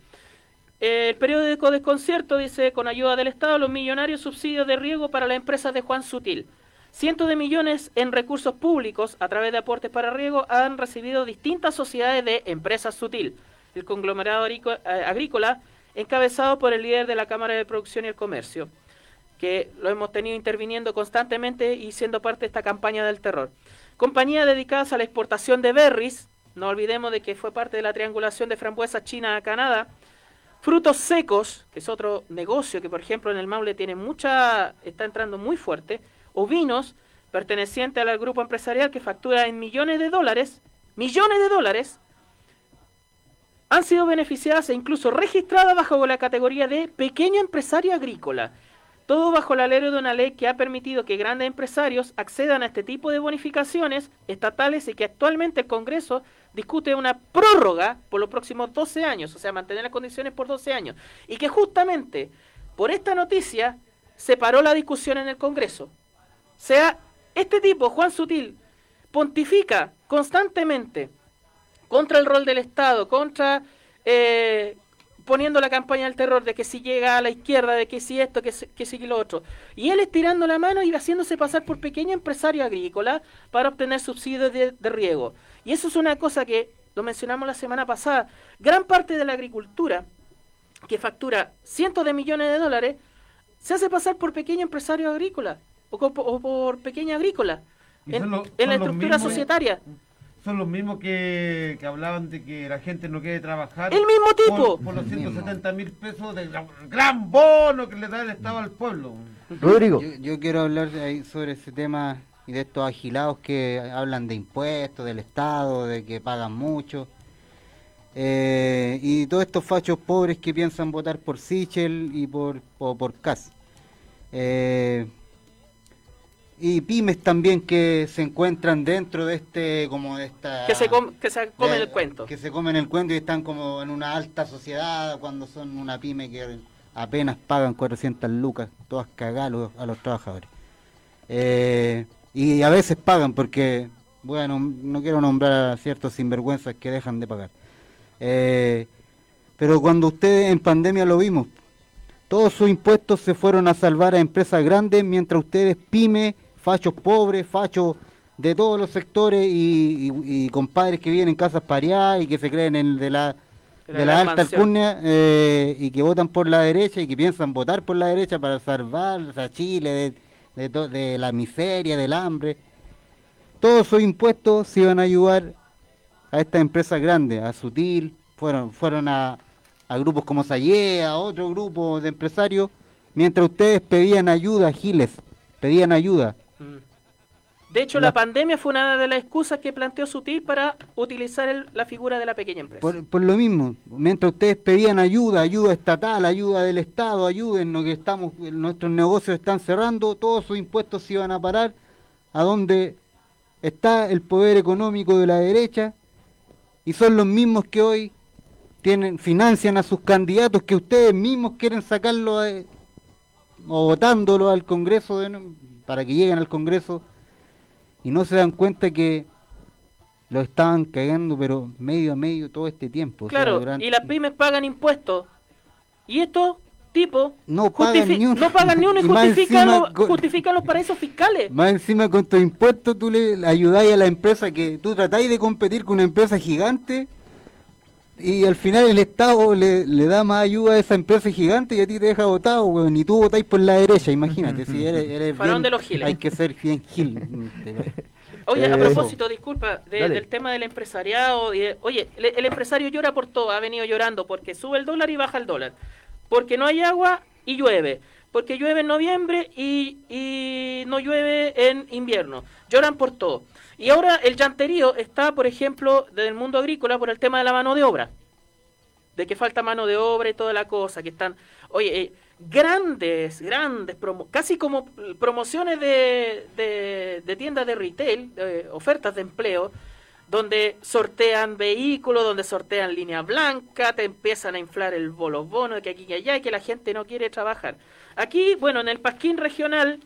El periódico Desconcierto dice, con ayuda del Estado, los millonarios subsidios de riego para las empresas de Juan Sutil. Cientos de millones en recursos públicos a través de aportes para riego han recibido distintas sociedades de Empresas Sutil, el conglomerado eh, agrícola encabezado por el líder de la Cámara de Producción y el Comercio, que lo hemos tenido interviniendo constantemente y siendo parte de esta campaña del terror. Compañías dedicadas a la exportación de berries, no olvidemos de que fue parte de la triangulación de frambuesas China a Canadá, frutos secos, que es otro negocio que por ejemplo en el Maule tiene mucha, está entrando muy fuerte, o vinos pertenecientes al grupo empresarial que factura en millones de dólares, millones de dólares, han sido beneficiadas e incluso registradas bajo la categoría de pequeño empresario agrícola. Todo bajo el alero de una ley que ha permitido que grandes empresarios accedan a este tipo de bonificaciones estatales y que actualmente el Congreso discute una prórroga por los próximos 12 años, o sea, mantener las condiciones por 12 años. Y que justamente por esta noticia se paró la discusión en el Congreso. Sea, este tipo, Juan Sutil, pontifica constantemente contra el rol del Estado, contra eh, poniendo la campaña del terror de que si llega a la izquierda, de que si esto, que si, que si lo otro. Y él estirando la mano y haciéndose pasar por pequeño empresario agrícola para obtener subsidios de, de riego. Y eso es una cosa que, lo mencionamos la semana pasada, gran parte de la agricultura, que factura cientos de millones de dólares, se hace pasar por pequeño empresario agrícola o, por pequeña agrícola en, la estructura mismos- societaria. Son los mismos que, que hablaban de que la gente no quiere trabajar. ¡El mismo tipo! Por, por los 170 mil pesos del gran bono que le da el Estado al pueblo. Rodrigo. Yo, yo quiero hablar de ahí sobre ese tema y de estos agilados que hablan de impuestos, del Estado, de que pagan mucho. Eh, y todos estos fachos pobres que piensan votar por Sichel y por, o por Kass. Eh, y pymes también que se encuentran dentro de este, como de esta... Que se, com- que se comen de- el cuento. Que se comen el cuento y están como en una alta sociedad cuando son una pyme que apenas pagan 400 lucas, todas cagadas a los, trabajadores. Eh, y a veces pagan porque, bueno, no quiero nombrar a ciertos sinvergüenzas que dejan de pagar. Eh, Pero cuando ustedes en pandemia lo vimos, todos sus impuestos se fueron a salvar a empresas grandes, mientras ustedes pymes, fachos pobres, fachos de todos los sectores y, y- y compadres que viven en casas pareadas y que se creen en de la, De la alta alcurnia eh, y que votan por la derecha y que piensan votar por la derecha para salvar a Chile de, de to- de la miseria, del hambre. Todos esos impuestos se iban a ayudar a estas empresas grandes, a Sutil, fueron, fueron a, a grupos como Sayé, a otro grupo de empresarios, mientras ustedes pedían ayuda, Giles, pedían ayuda. De hecho, La- la pandemia fue una de las excusas que planteó Sutil para utilizar el- la figura de la pequeña empresa. Por, por lo mismo, mientras ustedes pedían ayuda, ayuda estatal, ayuda del Estado, ayúdennos que estamos, nuestros negocios están cerrando, todos sus impuestos se iban a parar. A donde está el poder económico de la derecha y son los mismos que hoy tienen financian a sus candidatos que ustedes mismos quieren sacarlo a- o votándolo al Congreso de para que lleguen al Congreso y no se dan cuenta que lo estaban cagando pero medio a medio todo este tiempo. o sea, Claro, durante- y las pymes pagan impuestos. Y estos tipos No pagan ni uno. no pagan ni uno y justifican, los, justifican los paraísos fiscales. Más encima con tus impuestos tú le ayudáis a la empresa que tú tratáis de competir con una empresa gigante y al final el Estado le, le da más ayuda a esa empresa gigante y a ti te deja votado, weón, y tú votáis por la derecha, imagínate, si eres, eres Farón bien- de los giles. hay que ser bien gil. Oye, a Eh, propósito, disculpa, de- del tema del empresariado. y de- oye, el, el empresario llora por todo, ha venido llorando porque sube el dólar y baja el dólar. Porque no hay agua y llueve. Porque llueve en noviembre y, y no llueve en invierno. Lloran por todo. Y ahora el llanterío está, por ejemplo, del mundo agrícola por el tema de la mano de obra. De que falta mano de obra y toda la cosa. Que están, oye, eh, grandes, grandes, promo- casi como promociones de, de, de tiendas de retail, ofertas de empleo, donde sortean vehículos, donde sortean línea blanca, te empiezan a inflar el bolos bono de que aquí y allá y que la gente no quiere trabajar. Aquí, bueno, en el Pasquín regional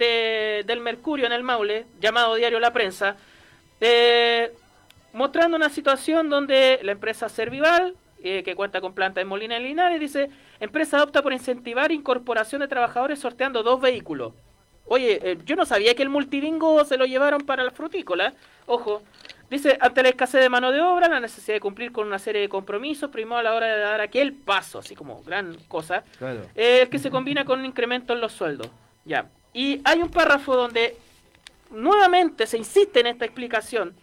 de- del Mercurio, en el Maule, llamado Diario La Prensa, eh, mostrando una situación donde la empresa Servival, eh, que cuenta con planta en Molina de Linares, dice, empresa opta por incentivar incorporación de trabajadores sorteando dos vehículos. Oye, eh, yo no sabía que el multibingo se lo llevaron para la frutícola. Ojo. Dice, ante la escasez de mano de obra, la necesidad de cumplir con una serie de compromisos, primero a la hora de dar aquel paso, así como gran cosa, Claro. eh, que se combina con un incremento en los sueldos. Ya. Y hay un párrafo donde nuevamente se insiste en esta explicación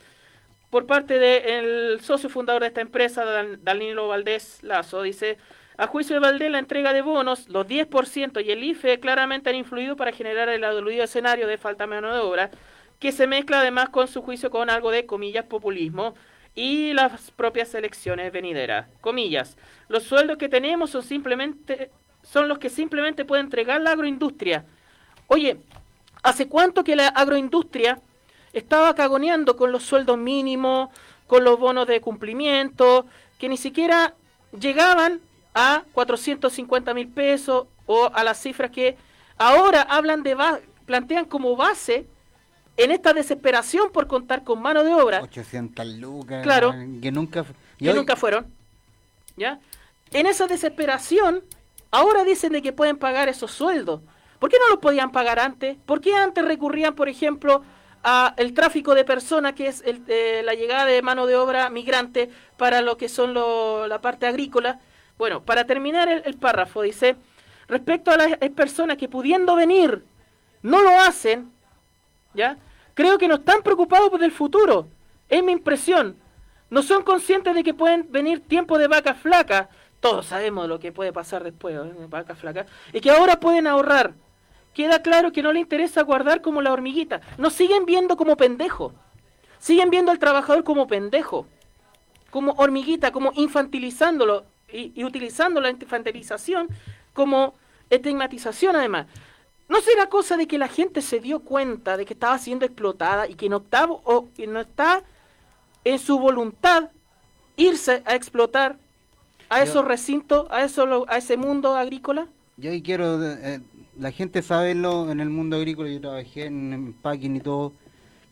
por parte del socio fundador de esta empresa, Dan- Danilo Valdés Lazo, dice, a juicio de Valdés, la entrega de bonos, los 10% y el IFE claramente han influido para generar el aludido escenario de falta de mano de obra, que se mezcla además con su juicio con algo de, comillas, populismo y las propias elecciones venideras. Comillas, los sueldos que tenemos son simplemente son los que simplemente puede entregar la agroindustria. Oye, ¿hace cuánto que la agroindustria estaba cagoneando con los sueldos mínimos, con los bonos de cumplimiento, que ni siquiera llegaban a 450 mil pesos o a las cifras que ahora hablan de plantean como base en esta desesperación por contar con mano de obra 800 lucas, Claro. que nunca, que hoy- nunca fueron. ¿Ya? En esa desesperación, ahora dicen de que pueden pagar esos sueldos. ¿Por qué no los podían pagar antes? ¿Por qué antes recurrían, por ejemplo, a el tráfico de personas, que es el- eh, la llegada de mano de obra migrante para lo que son la parte agrícola? Bueno, para terminar el, el párrafo, dice, respecto a las eh, personas que pudiendo venir no lo hacen, ¿ya? Creo que no están preocupados por el futuro. Es mi impresión. No son conscientes de que pueden venir tiempos de vacas flacas. Todos sabemos lo que puede pasar después, ¿eh? vacas flacas. Y que ahora pueden ahorrar. Queda claro que no le interesa guardar como la hormiguita. Nos siguen viendo como pendejo. Siguen viendo al trabajador como pendejo. Como hormiguita, como infantilizándolo y, y utilizando la infantilización como estigmatización además. ¿No será cosa de que la gente se dio cuenta de que estaba siendo explotada y que no está, o, que no está en su voluntad irse a explotar a Yo- esos recintos, a, eso, a ese mundo agrícola? Yo ahí quiero, eh, la gente sabe lo, en el mundo agrícola, yo trabajé en, packing y todo,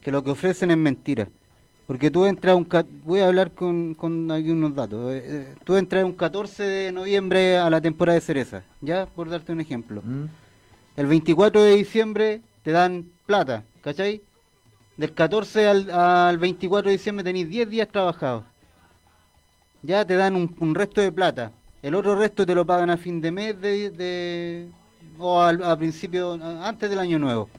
que lo que ofrecen es mentira. Porque tú entras un... Voy a hablar con, con aquí unos datos. Eh, eh, Tú entras un 14 de noviembre a la temporada de cereza, ¿ya? Por darte un ejemplo. ¿Mm? El 24 de diciembre te dan plata, ¿cachai? Del 14 al, al 24 de diciembre tenéis 10 días trabajados. Ya te dan un, un resto de plata. El otro resto te lo pagan a fin de mes de, de- o al, a principio, antes del año nuevo.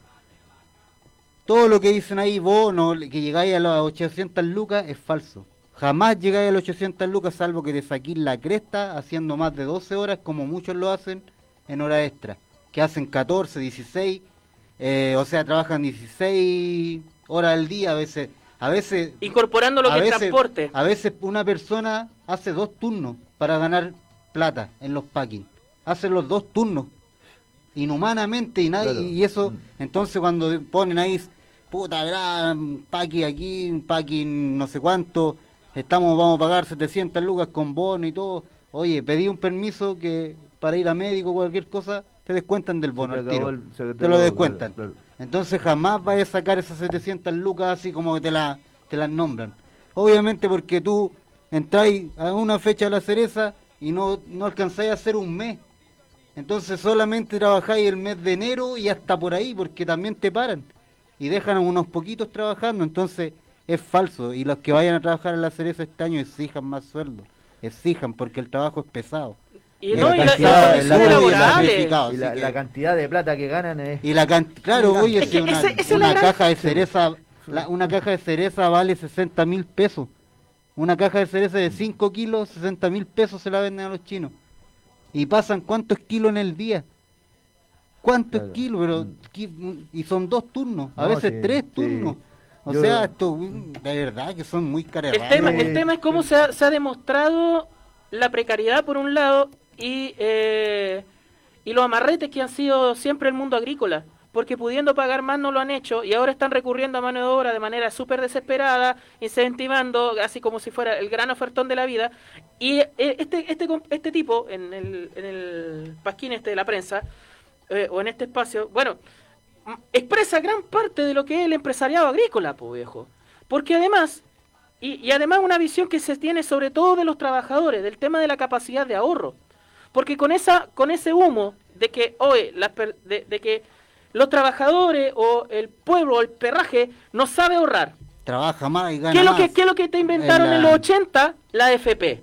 Todo lo que dicen ahí, vos, no, que llegáis a las 800 lucas, es falso. Jamás llegáis a las 800 lucas salvo que te saquís la cresta haciendo más de 12 horas, como muchos lo hacen en hora extra. Que hacen 14, 16, eh, o sea, trabajan 16 horas al día a veces. A veces Incorporando lo a que es transporte. A veces una persona hace dos turnos para ganar plata en los packing. Hace los dos turnos. Inhumanamente y nadie, Claro. y eso, entonces cuando ponen ahí, puta, gran packing aquí, packing no sé cuánto, estamos, vamos a pagar 700 lucas con bono y todo. Oye, pedí un permiso que para ir a médico o cualquier cosa, te descuentan del bono te al acabó tiro. el- se te te lo descuentan. claro, Entonces jamás vayas a sacar esas 700 lucas así como que te, la, te las nombran. Obviamente porque tú entráis a una fecha a la cereza y no, no alcanzáis a hacer un mes. Entonces solamente trabajáis el mes de enero y hasta por ahí, porque también te paran. Y dejan a unos poquitos trabajando, entonces es falso. Y los que vayan a trabajar en la cereza este año exijan más sueldo. Exijan, porque el trabajo es pesado. Y no, la- cantidad- la- Y así la, que- la cantidad de plata que ganan es... y la claro, oye, Es que una, ese- gran- caja de cereza, la- una caja de cereza vale 60 mil pesos. Una caja de cereza de 5 kilos, 60 mil pesos se la venden a los chinos. ¿Y pasan cuántos kilos en el día? ¿Cuántos kilos? Pero, qui- y son dos turnos, a No, veces sí, tres sí. turnos. O Yo- sea, esto, mm, de verdad que son muy caras. El tema, el tema es cómo se ha, se ha demostrado la precariedad por un lado y, eh, y los amarretes que han sido siempre el mundo agrícola. Porque pudiendo pagar más no lo han hecho y ahora están recurriendo a mano de obra de manera súper desesperada, incentivando, así como si fuera el gran ofertón de la vida. Y eh, este, este, este tipo, en el, en el pasquín este de la prensa, eh, o en este espacio, bueno, m- expresa gran parte de lo que es el empresariado agrícola, pues viejo. Porque además, y, además una visión que se tiene sobre todo de los trabajadores, del tema de la capacidad de ahorro. Porque con esa, con ese humo de que hoy las de, de que los trabajadores o el pueblo o el perraje no sabe ahorrar. Trabaja más y gana ¿Qué es, lo más. que, qué es lo que te inventaron En los 80? La FP.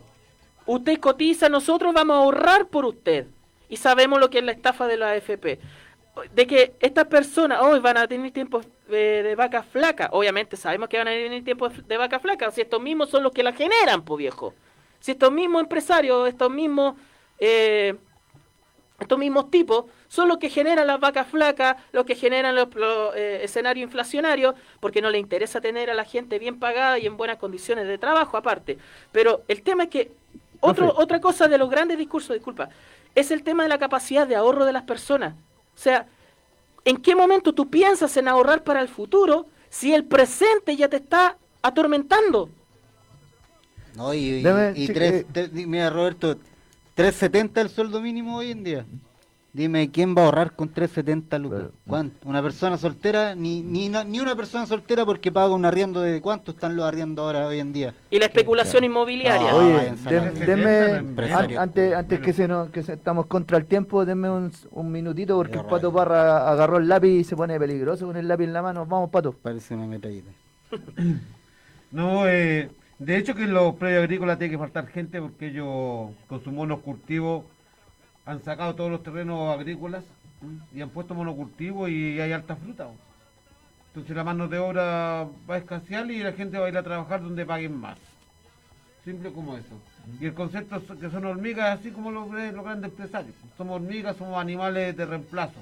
Usted cotiza, nosotros vamos a ahorrar por usted. Y sabemos lo que es la estafa de la AFP. De que estas personas hoy van a tener tiempos eh, de vacas flacas. Obviamente sabemos que van a tener tiempos de vacas flacas. Si estos mismos son los que la generan, pues viejo. Si estos mismos empresarios, estos mismos... eh, estos mismos tipos son los que generan las vacas flacas, los que generan los, los, eh, escenarios inflacionarios, porque no le interesa tener a la gente bien pagada y en buenas condiciones de trabajo aparte. Pero el tema es que otro, otra cosa de los grandes discursos, disculpa, es el tema de la capacidad de ahorro de las personas. O sea, ¿en qué momento tú piensas en ahorrar para el futuro si el presente ya te está atormentando? No, y, y- Deme, y sí, tres- eh. mira Roberto, 370 el sueldo mínimo hoy en día. Dime, ¿quién va a ahorrar con 370 lucas? ¿Cuánto? Una persona soltera, ni, ni, una, ni una persona soltera porque paga un arriendo de cuánto están los arriendos ahora hoy en día. Y la especulación inmobiliaria. Ah, Oye, váyanse a la dem- mierda. denme, Empresario. an- antes, antes que se nos, que se- estamos contra el tiempo, denme un, un minutito porque el Pato Parra agarró el lápiz y se pone peligroso con el lápiz en la mano. Vamos, Pato. Parece una metralleta. No, eh, de hecho que en los predios agrícolas tiene que faltar gente porque ellos con sus monocultivos han sacado todos los terrenos agrícolas y han puesto monocultivos y hay alta fruta. Entonces la mano de obra va a escasear y la gente va a ir a trabajar donde paguen más. Simple como eso. Y el concepto es que son hormigas, así como los, los grandes empresarios. Somos hormigas, somos animales de reemplazo.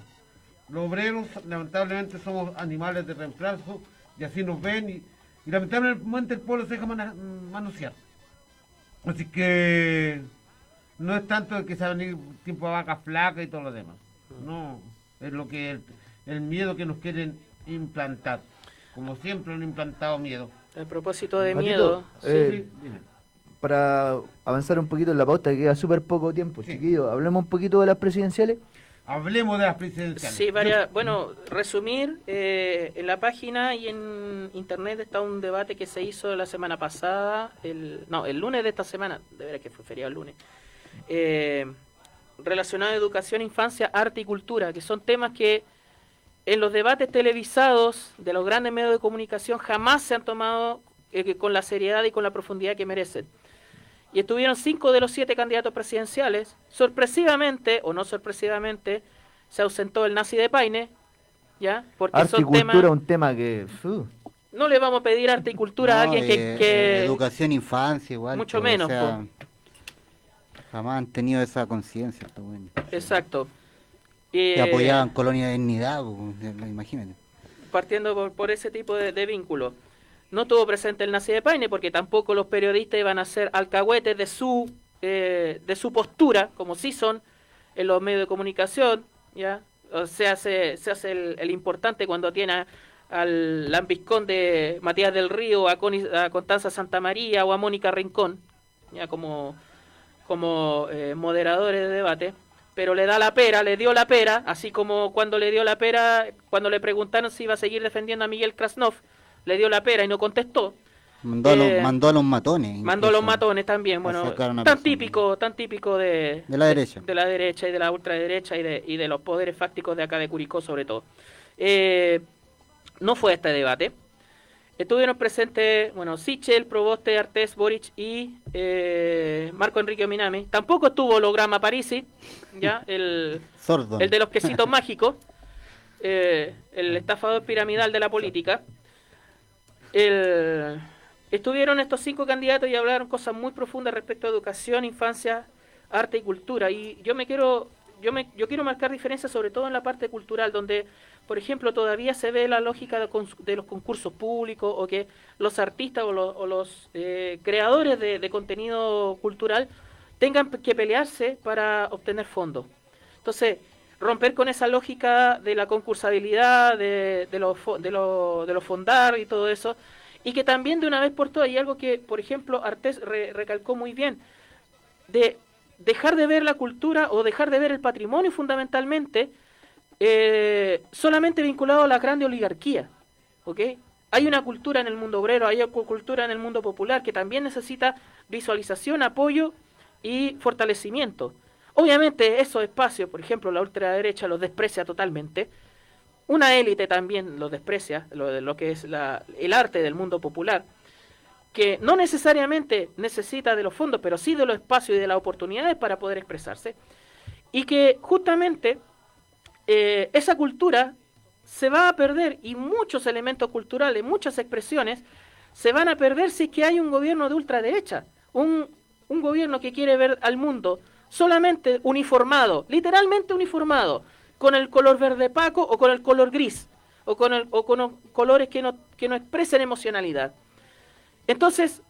Los obreros, lamentablemente, somos animales de reemplazo y así nos ven y, y lamentablemente el pueblo se deja manosear. Así que no es tanto el que se va a venir tiempo de vaca flaca y todo lo demás. No, es lo que el, el miedo que nos quieren implantar. Como siempre han implantado miedo. A propósito de Patito, miedo. eh, para avanzar un poquito en la pauta, que queda súper poco tiempo, chiquillos, hablemos un poquito de las presidenciales. Hablemos de las presidenciales. Sí, varias, bueno, resumir, eh, en la página y en internet está un debate que se hizo la semana pasada, el, no, el lunes de esta semana, de veras que fue feriado el lunes, eh, relacionado a educación, infancia, arte y cultura, que son temas que en los debates televisados de los grandes medios de comunicación jamás se han tomado eh, con la seriedad y con la profundidad que merecen. Y estuvieron cinco de los siete candidatos presidenciales. Sorpresivamente, o no sorpresivamente, se ausentó el nazi de Paine, ¿ya? Porque Arte y son cultura temas... un tema que... No le vamos a pedir arte y cultura a No, alguien que... eh, que- Educación, infancia, igual. Mucho pues, o menos, sea, jamás han tenido esa conciencia. güeyes. Exacto. Que Eh, apoyaban Colonia de Dignidad, pues, imagínate. partiendo por, por ese tipo de, de vínculo. No tuvo presente el nazi de Paine porque tampoco los periodistas iban a ser alcahuetes de su, eh, de su postura, como sí son en los medios de comunicación, ¿ya? O se, se hace el, el importante cuando tiene a- al lambiscón de Matías del Río, a, Coni- a Constanza Santa María o a Mónica Rincón, ya como, como eh, moderadores de debate, pero le da la pera, le dio la pera, así como cuando le dio la pera, cuando le preguntaron si iba a seguir defendiendo a Miguel Krasnov, le dio la pera y no contestó. Mandó, a los, Eh, mandó a los matones. Mandó a los matones también, bueno, tan persona. típico, tan típico de, De la derecha. de la derecha y de la ultraderecha y de, y de los poderes fácticos de acá de Curicó sobre todo. Eh, no fue este debate. Estuvieron presentes, bueno, Sichel, Proboste, Artés, Boric y eh, Marco Enrique Minami. Tampoco estuvo Holograma Parisi, ya, el, el de los quesitos mágicos, el estafador piramidal de la política. El- estuvieron estos cinco candidatos y hablaron cosas muy profundas respecto a educación, infancia, arte y cultura. Y yo me quiero, yo me, yo quiero marcar diferencias sobre todo en la parte cultural, donde, por ejemplo, todavía se ve la lógica de, los concursos públicos o que los artistas o los, o los, eh, creadores de, de contenido cultural tengan que pelearse para obtener fondos. Entonces, romper con esa lógica de la concursabilidad, de, de los de lo- de los fondar y todo eso, y que también de una vez por todas, y algo que, por ejemplo, Artés re- recalcó muy bien, de dejar de ver la cultura o dejar de ver el patrimonio fundamentalmente eh, solamente vinculado a la grande oligarquía, ¿ok? Hay una cultura en el mundo obrero, hay una cultura en el mundo popular que también necesita visualización, apoyo y fortalecimiento. Obviamente esos espacios, por ejemplo, la ultraderecha los desprecia totalmente. Una élite también los desprecia, lo, lo que es la- el arte del mundo popular, que no necesariamente necesita de los fondos, pero sí de los espacios y de las oportunidades para poder expresarse. Y que justamente eh, esa cultura se va a perder y muchos elementos culturales, muchas expresiones, se van a perder si es que hay un gobierno de ultraderecha, un, un gobierno que quiere ver al mundo solamente uniformado, literalmente uniformado, con el color verde paco o con el color gris, o con, el, o con colores que no, que no expresen emocionalidad. Entonces,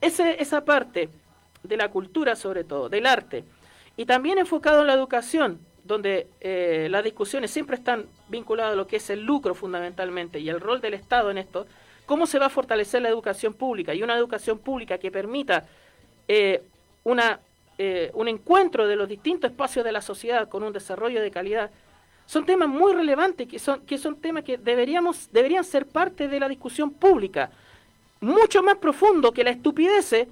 ese, esa parte de la cultura sobre todo, del arte, y también enfocado en la educación, donde eh, las discusiones siempre están vinculadas a lo que es el lucro fundamentalmente y el rol del Estado en esto, cómo se va a fortalecer la educación pública y una educación pública que permita eh, una, eh, un encuentro de los distintos espacios de la sociedad con un desarrollo de calidad, son temas muy relevantes, que son, que son temas que deberíamos, deberían ser parte de la discusión pública, mucho más profundo que la estupidez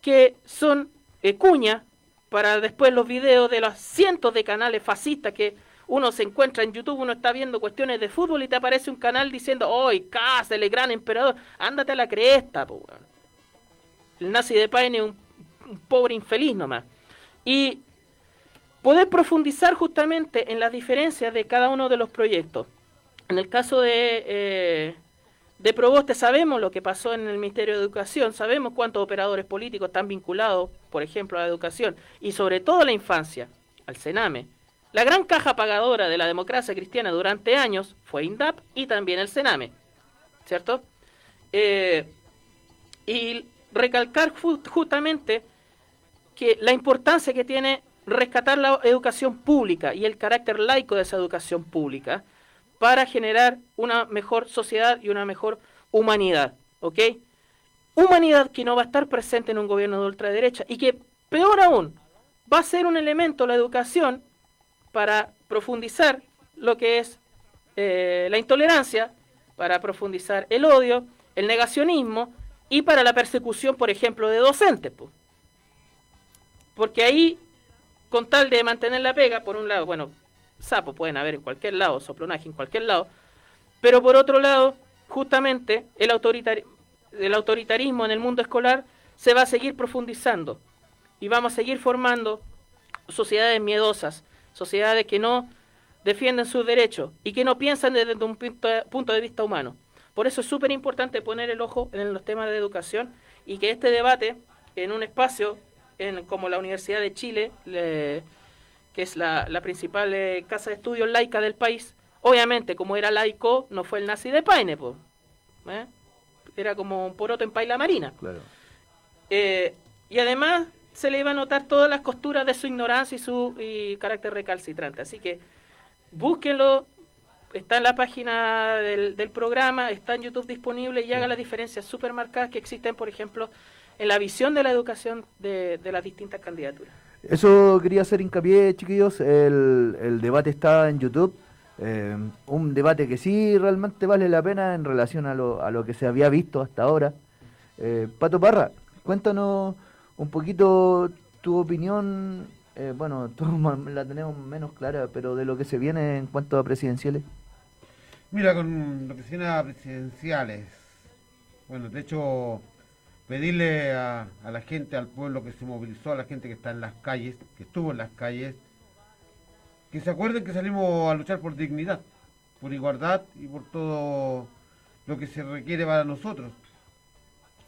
que son eh, cuña para después los videos de los cientos de canales fascistas que uno se encuentra en YouTube, uno está viendo cuestiones de fútbol y te aparece un canal diciendo, ¡Oy, Cáceres, gran emperador! Ándate a la cresta, po, weón". El nazi de Paine es un, un pobre infeliz nomás. Y poder profundizar justamente en las diferencias de cada uno de los proyectos. En el caso de, eh, de Proboste sabemos lo que pasó en el Ministerio de Educación, sabemos cuántos operadores políticos están vinculados, por ejemplo, a la educación y sobre todo a la infancia, al Sename. La gran caja pagadora de la democracia cristiana durante años fue INDAP y también el Sename, ¿cierto? Eh, y recalcar ju- justamente que la importancia que tiene rescatar la educación pública y el carácter laico de esa educación pública para generar una mejor sociedad y una mejor humanidad, ¿ok? Humanidad que no va a estar presente en un gobierno de ultraderecha y que, peor aún, va a ser un elemento la educación para profundizar lo que es eh, la intolerancia, para profundizar el odio, el negacionismo y para la persecución, por ejemplo, de docentes. Porque ahí, con tal de mantener la pega, por un lado, bueno, sapos pueden haber en cualquier lado, soplonaje en cualquier lado, pero por otro lado, justamente el, autoritari- el autoritarismo en el mundo escolar se va a seguir profundizando y vamos a seguir formando sociedades miedosas, sociedades que no defienden sus derechos y que no piensan desde un punto de vista humano. Por eso es súper importante poner el ojo en los temas de educación y que este debate en un espacio en, como la Universidad de Chile, le- que es la, la principal eh, casa de estudios laica del país, obviamente como era laico, no fue el nazi de Paine, po, ¿eh? era como un poroto en paila marina. Claro. Eh, y además se le iba a notar todas las costuras de su ignorancia y su y carácter recalcitrante. Así que búsquenlo, está en la página del, del programa, está en YouTube disponible y haga las diferencias súper marcadas que existen, por ejemplo, en la visión de la educación de, de las distintas candidaturas. Eso quería hacer hincapié, chiquillos. El, el debate está en YouTube. eh, un debate que sí realmente vale la pena en relación a lo, a lo que se había visto hasta ahora. Eh, Pato Parra, cuéntanos un poquito tu opinión. eh, bueno, todos la tenemos menos clara, pero de lo que se viene en cuanto a presidenciales. Mira, con lo que se viene a presidenciales. Bueno, de hecho, pedirle a, la gente, al pueblo que se movilizó, a la gente que está en las calles, que estuvo en las calles, que se acuerden que salimos a luchar por dignidad, por igualdad y por todo lo que se requiere para nosotros.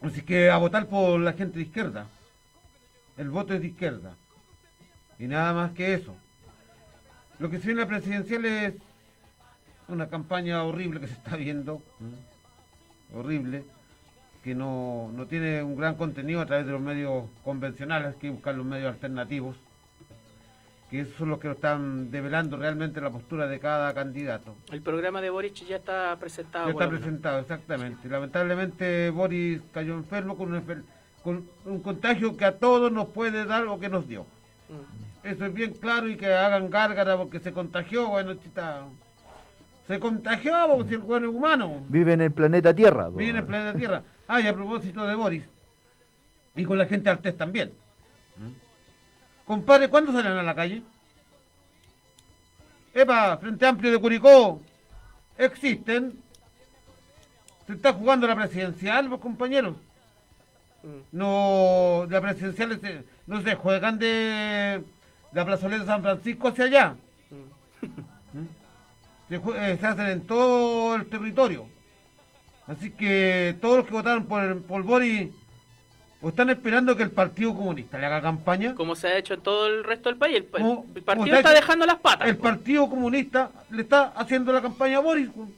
Así que a votar por la gente de izquierda. El voto es de izquierda. Y nada más que eso. Lo que se viene a presidencial es una campaña horrible que se está viendo, horrible, que no, no tiene un gran contenido a través de los medios convencionales, que buscar los medios alternativos, que esos son los que están develando realmente la postura de cada candidato. El programa de Boric ya está presentado. Ya está presentado, exactamente. Lamentablemente Boris cayó enfermo con un, enfer- con un contagio que a todos nos puede dar o que nos dio. Mm. Eso es bien claro y que hagan gárgara porque se contagió, bueno, chita. Se contagió porque si el cuerpo humano. Vive en el planeta Tierra. Vive en el planeta Tierra. Ah, y a propósito de Boris. Y con la gente Artés también. Compadre, ¿cuándo salen a la calle? Epa, Frente Amplio de Curicó. Existen. Se está jugando la presidencial, pues, compañeros. No, la presidencial se- no se juegan de la plazoleta de San Francisco hacia allá. ¿Mm? Se, eh, se hacen en todo el territorio. Así que todos los que votaron por, por Boris o están esperando que el Partido Comunista le haga campaña. Como se ha hecho en todo el resto del país, el, Como- el partido está dejando las patas. El Partido Comunista le está haciendo la campaña a Boris. pues.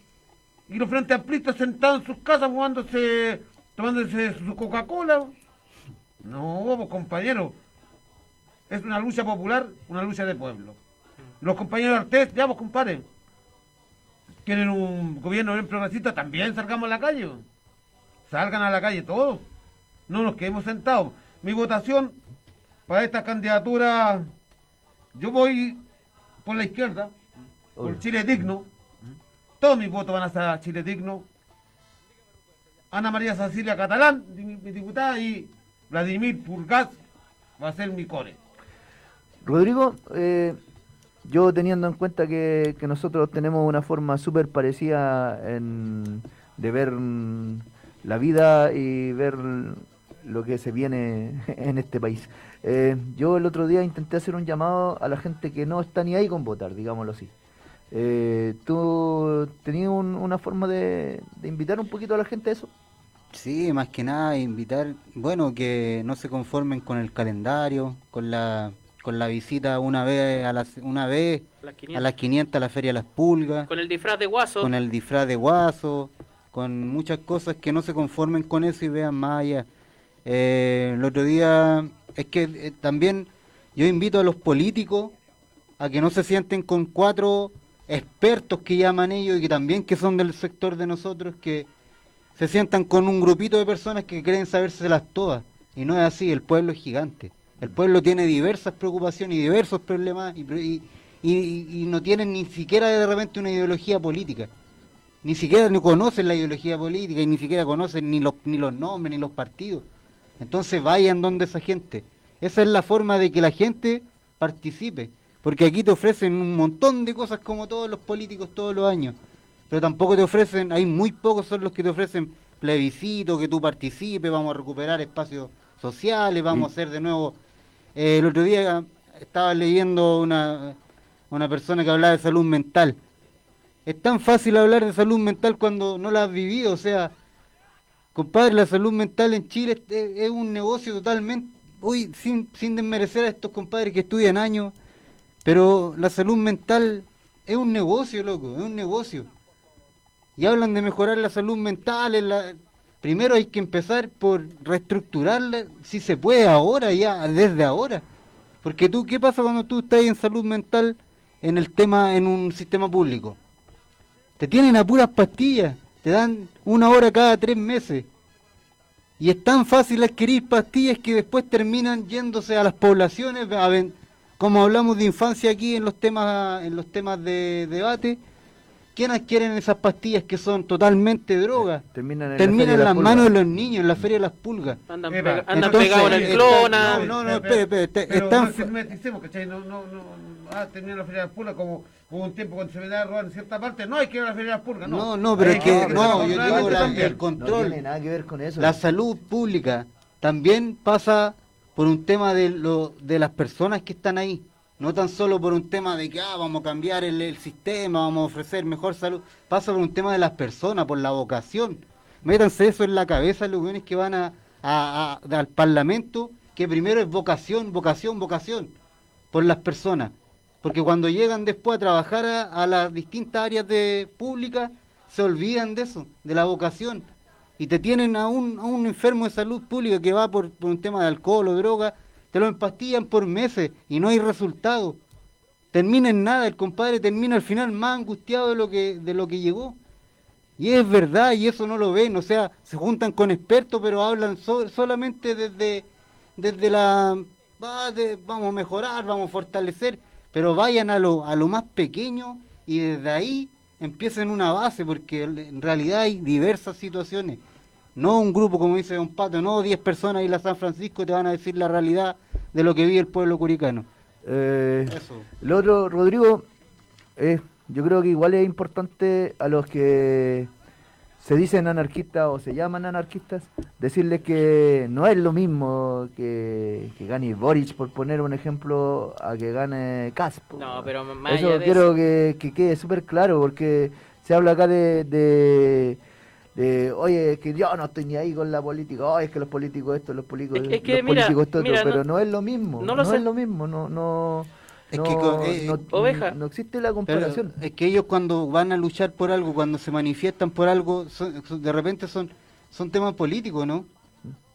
Y los frente amplistas sentados en sus casas jugándose, tomándose su Coca-Cola. No, pues, compañero. Es una lucha popular, una lucha de pueblo. Los compañeros de Artés, ya vos, compadre. Quieren un gobierno bien progresista, también salgamos a la calle. Salgan a la calle todos. No nos quedemos sentados. Mi votación para esta candidatura, yo voy por la izquierda, por. Chile Digno. Todos mis votos van a ser a Chile Digno. Ana María Cecilia Catalán, mi diputada, y Vladimir Purgas va a ser mi core. Rodrigo, eh, yo teniendo en cuenta que, nosotros tenemos una forma súper parecida en- de ver mm, la vida y ver lo que se viene en este país. Eh, yo el otro día intenté hacer un llamado a la gente que no está ni ahí con votar, digámoslo así. Eh, ¿Tú tenías un- una forma de, de invitar un poquito a la gente a eso? Sí, más que nada invitar, bueno, que no se conformen con el calendario, con la con la visita una vez a las una vez Las a 500. las 500 a la Feria de las Pulgas, Con el disfraz de guaso. con el disfraz de guaso, con muchas cosas que no se conformen con eso y vean más allá. Eh, el otro día, es que eh, también yo invito a los políticos a que no se sienten con cuatro expertos que llaman ellos y que también que son del sector de nosotros, que se sientan con un grupito de personas que creen sabérselas todas. Y no es así, el pueblo es gigante. El pueblo tiene diversas preocupaciones y diversos problemas y, pre- y- y, y- y no tienen ni siquiera de repente una ideología política. Ni siquiera no conocen la ideología política y ni siquiera conocen ni los, ni los nombres ni los partidos. Entonces vayan donde esa gente. Esa es la forma de que la gente participe. Porque aquí te ofrecen un montón de cosas como todos los políticos todos los años. Pero tampoco te ofrecen, hay muy pocos son los que te ofrecen plebiscito, que tú participes, vamos a recuperar espacios sociales, vamos a hacer de nuevo. Eh, el otro día estaba leyendo una, una persona que hablaba de salud mental. Es tan fácil hablar de salud mental cuando no la has vivido, o sea, compadre, la salud mental en Chile es, un negocio totalmente, uy, sin, sin desmerecer a estos compadres que estudian años, pero la salud mental es un negocio, loco, es un negocio. Y hablan de mejorar la salud mental, en la- primero hay que empezar por reestructurarla, si se puede ahora, ya, desde ahora. Porque tú, ¿qué pasa cuando tú estás en salud mental en el tema, en un sistema público? Te tienen a puras pastillas, te dan una hora cada tres meses. Y es tan fácil adquirir pastillas que después terminan yéndose a las poblaciones, como hablamos de infancia aquí en los temas, en los temas de debate, ¿quién adquieren esas pastillas que son totalmente drogas? Terminan en la Terminan Feria en las las manos de los niños, en la feria de las pulgas. Andan, pega- andan entonces, pegados en el está- clona. no, no, no, espere, espere, están no. No, no, no, ah, termina la Feria de las Pulgas como hubo un tiempo cuando se me da a robar en cierta parte, no hay que ir a la Feria de las Pulgas, no. No, no, pero es que, no, yo digo la- el control. No tiene nada que ver con eso. La salud pública también pasa por un tema de, lo, de las personas que están ahí. No tan solo por un tema de que ah, vamos a cambiar el, sistema, vamos a ofrecer mejor salud. Pasa por un tema de las personas, por la vocación. Métanse eso en la cabeza, los jóvenes que van a, al Parlamento, que primero es vocación, vocación, vocación, por las personas. Porque cuando llegan después a trabajar a, las distintas áreas públicas, se olvidan de eso, de la vocación. Y te tienen a un, a un enfermo de salud pública que va por, por un tema de alcohol o droga, te lo empastillan por meses y no hay resultado. Termina en nada, el compadre termina al final más angustiado de lo que, de lo que llegó. Y es verdad, y eso no lo ven, o sea, se juntan con expertos, pero hablan so- solamente desde, desde la, "Ah, de- vamos a mejorar, vamos a fortalecer, pero vayan a lo, a lo más pequeño y desde ahí empiecen una base, porque en realidad hay diversas situaciones. No un grupo, como dice Don Pato, no 10 personas y la San Francisco te van a decir la realidad de lo que vive el pueblo curicano. Eh, Eso. Lo otro, Rodrigo, eh, yo creo que igual es importante a los que se dicen anarquistas o se llaman anarquistas, decirles que no es lo mismo que, que gane Boric, por poner un ejemplo, a que gane Caspo. No, pero más Eso quiero eso- que, que quede súper claro, porque se habla acá de, de, de, oye, es que yo no estoy ni ahí con la política, oye, es que los políticos esto, los políticos, Es que- es que, los mira, políticos esto, otro", mira, no- pero no, es lo mismo, no no, lo sé. es lo mismo, no, no, Es no, que co- eh, no- Oveja. no existe la Pero comparación. es que ellos cuando van a luchar por algo, cuando se manifiestan por algo, son- son- de repente son, son temas políticos, ¿no?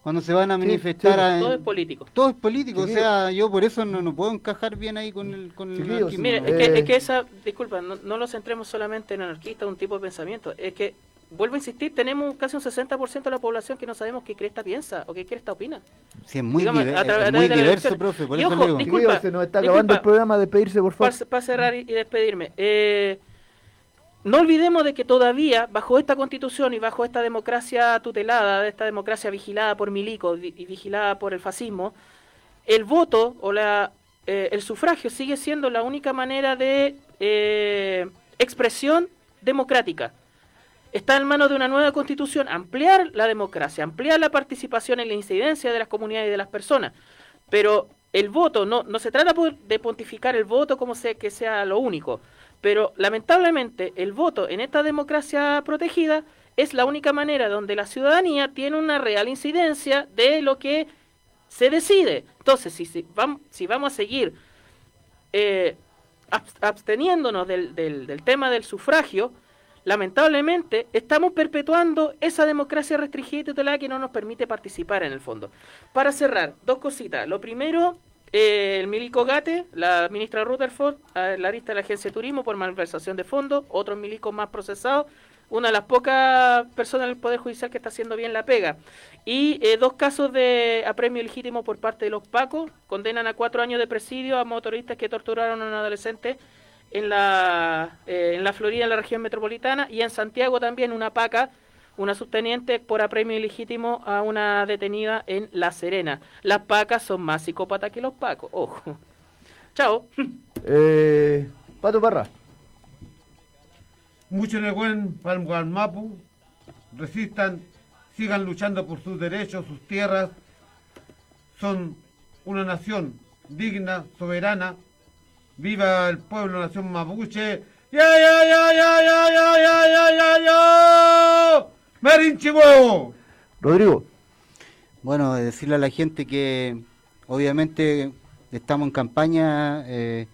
Cuando se van a Sí, manifestar... sí. a- Todo es político. Todo es político, Chiquillo. o sea, yo por eso no, no puedo encajar bien ahí con el, con el. Mira, no, es, que, eh. es que esa, disculpa, no, no lo centremos solamente en anarquista, un tipo de pensamiento. Es que, vuelvo a insistir, tenemos casi un 60% de la población que no sabemos qué Cresta piensa o qué Cresta opina. Sí, es muy, Digamos, a es diverso, profe, por Y eso ojo, digo. disculpa, se nos está acabando disculpa. el programa, despedirse, por favor. Para cerrar y, y despedirme, eh, no olvidemos de que todavía, bajo esta constitución y bajo esta democracia tutelada, esta democracia vigilada por Milico y vigilada por el fascismo, el voto o la, eh, el sufragio sigue siendo la única manera de eh, expresión democrática. Está en manos de una nueva constitución ampliar la democracia, ampliar la participación en la incidencia de las comunidades y de las personas. Pero el voto, no, no se trata de pontificar el voto como sea, que sea lo único. Pero lamentablemente el voto en esta democracia protegida es la única manera donde la ciudadanía tiene una real incidencia de lo que se decide. Entonces, si, si, vam- si vamos a seguir eh, abs- absteniéndonos del- del tema del sufragio, lamentablemente estamos perpetuando esa democracia restringida y tutelada que no nos permite participar en el fondo. Para cerrar, dos cositas. Lo primero, eh, el milico Gate, la ministra Rutherford, la lista de la agencia de turismo por malversación de fondos, otros milicos más procesados, una de las pocas personas del Poder Judicial que está haciendo bien la pega. Y eh, dos casos de apremio legítimo por parte de los PACos, condenan a cuatro años de presidio a motoristas que torturaron a un adolescente en la, eh, en la Florida, en la región metropolitana, y en Santiago también una PACA, una subteniente por apremio ilegítimo a una detenida en La Serena. Las PACas son más psicópatas que los PACos, ojo. Chao. Eh, Pato Parra. Muchos en el buen Palmapu resistan, sigan luchando por sus derechos, sus tierras. Son una nación digna, soberana. Viva el pueblo, nación mapuche. ¡Ya, ya, ya, ya, ya, ya, ya, ya, ya, ya! Rodrigo. Bueno, decirle a la gente que obviamente estamos en campaña eh,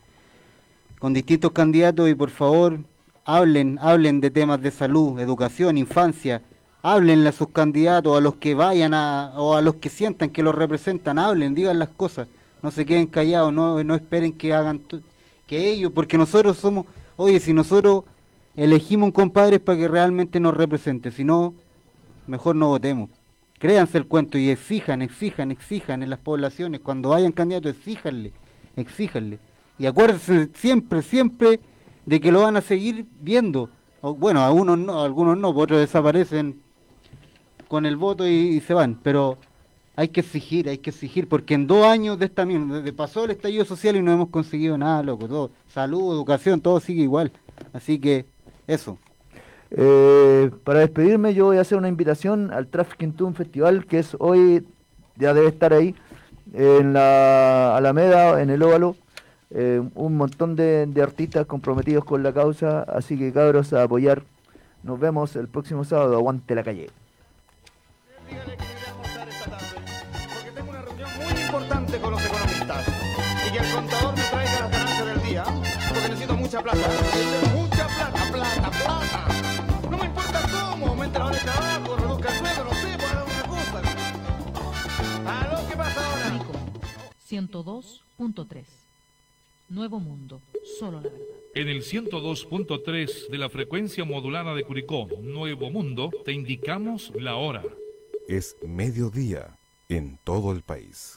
con distintos candidatos y por favor hablen, hablen de temas de salud, educación, infancia, háblenle a sus candidatos, a los que vayan a, o a los que sientan que los representan, hablen, digan las cosas, no se queden callados, no, no esperen que hagan que ellos, porque nosotros somos, oye, si nosotros elegimos un compadre es para que realmente nos represente, si no, mejor no votemos. Créanse el cuento y exijan, exijan, exijan en las poblaciones, cuando vayan candidatos, exíjanle, exíjanle. Y acuérdense siempre, siempre de que lo van a seguir viendo. O, bueno, a no, a algunos no, otros desaparecen con el voto y, y se van, pero hay que exigir, hay que exigir, porque en dos años de esta misma, desde pasó el estallido social y no hemos conseguido nada, loco, todo, salud, educación, todo sigue igual. Así que, eso. Eh, para despedirme yo voy a hacer una invitación al Trafficking Tune Festival que es hoy, ya debe estar ahí, en la Alameda, en el Óvalo. Eh, un montón de, de artistas comprometidos con la causa, así que cabros a apoyar. Nos vemos el próximo sábado, aguante la calle. Importante con los economistas y que el contador me traiga las ganancias del día porque necesito mucha plata mucha plata, plata, plata no me importa cómo, aumente la hora de trabajo reduzca el sueldo, no sé, por alguna cosa ¿Aló? ¿qué pasa ahora? 102.3 Nuevo Mundo, solo la verdad. En el 102.3 de la frecuencia modulada de Curicó, Nuevo Mundo, te indicamos la hora. Es mediodía en todo el país.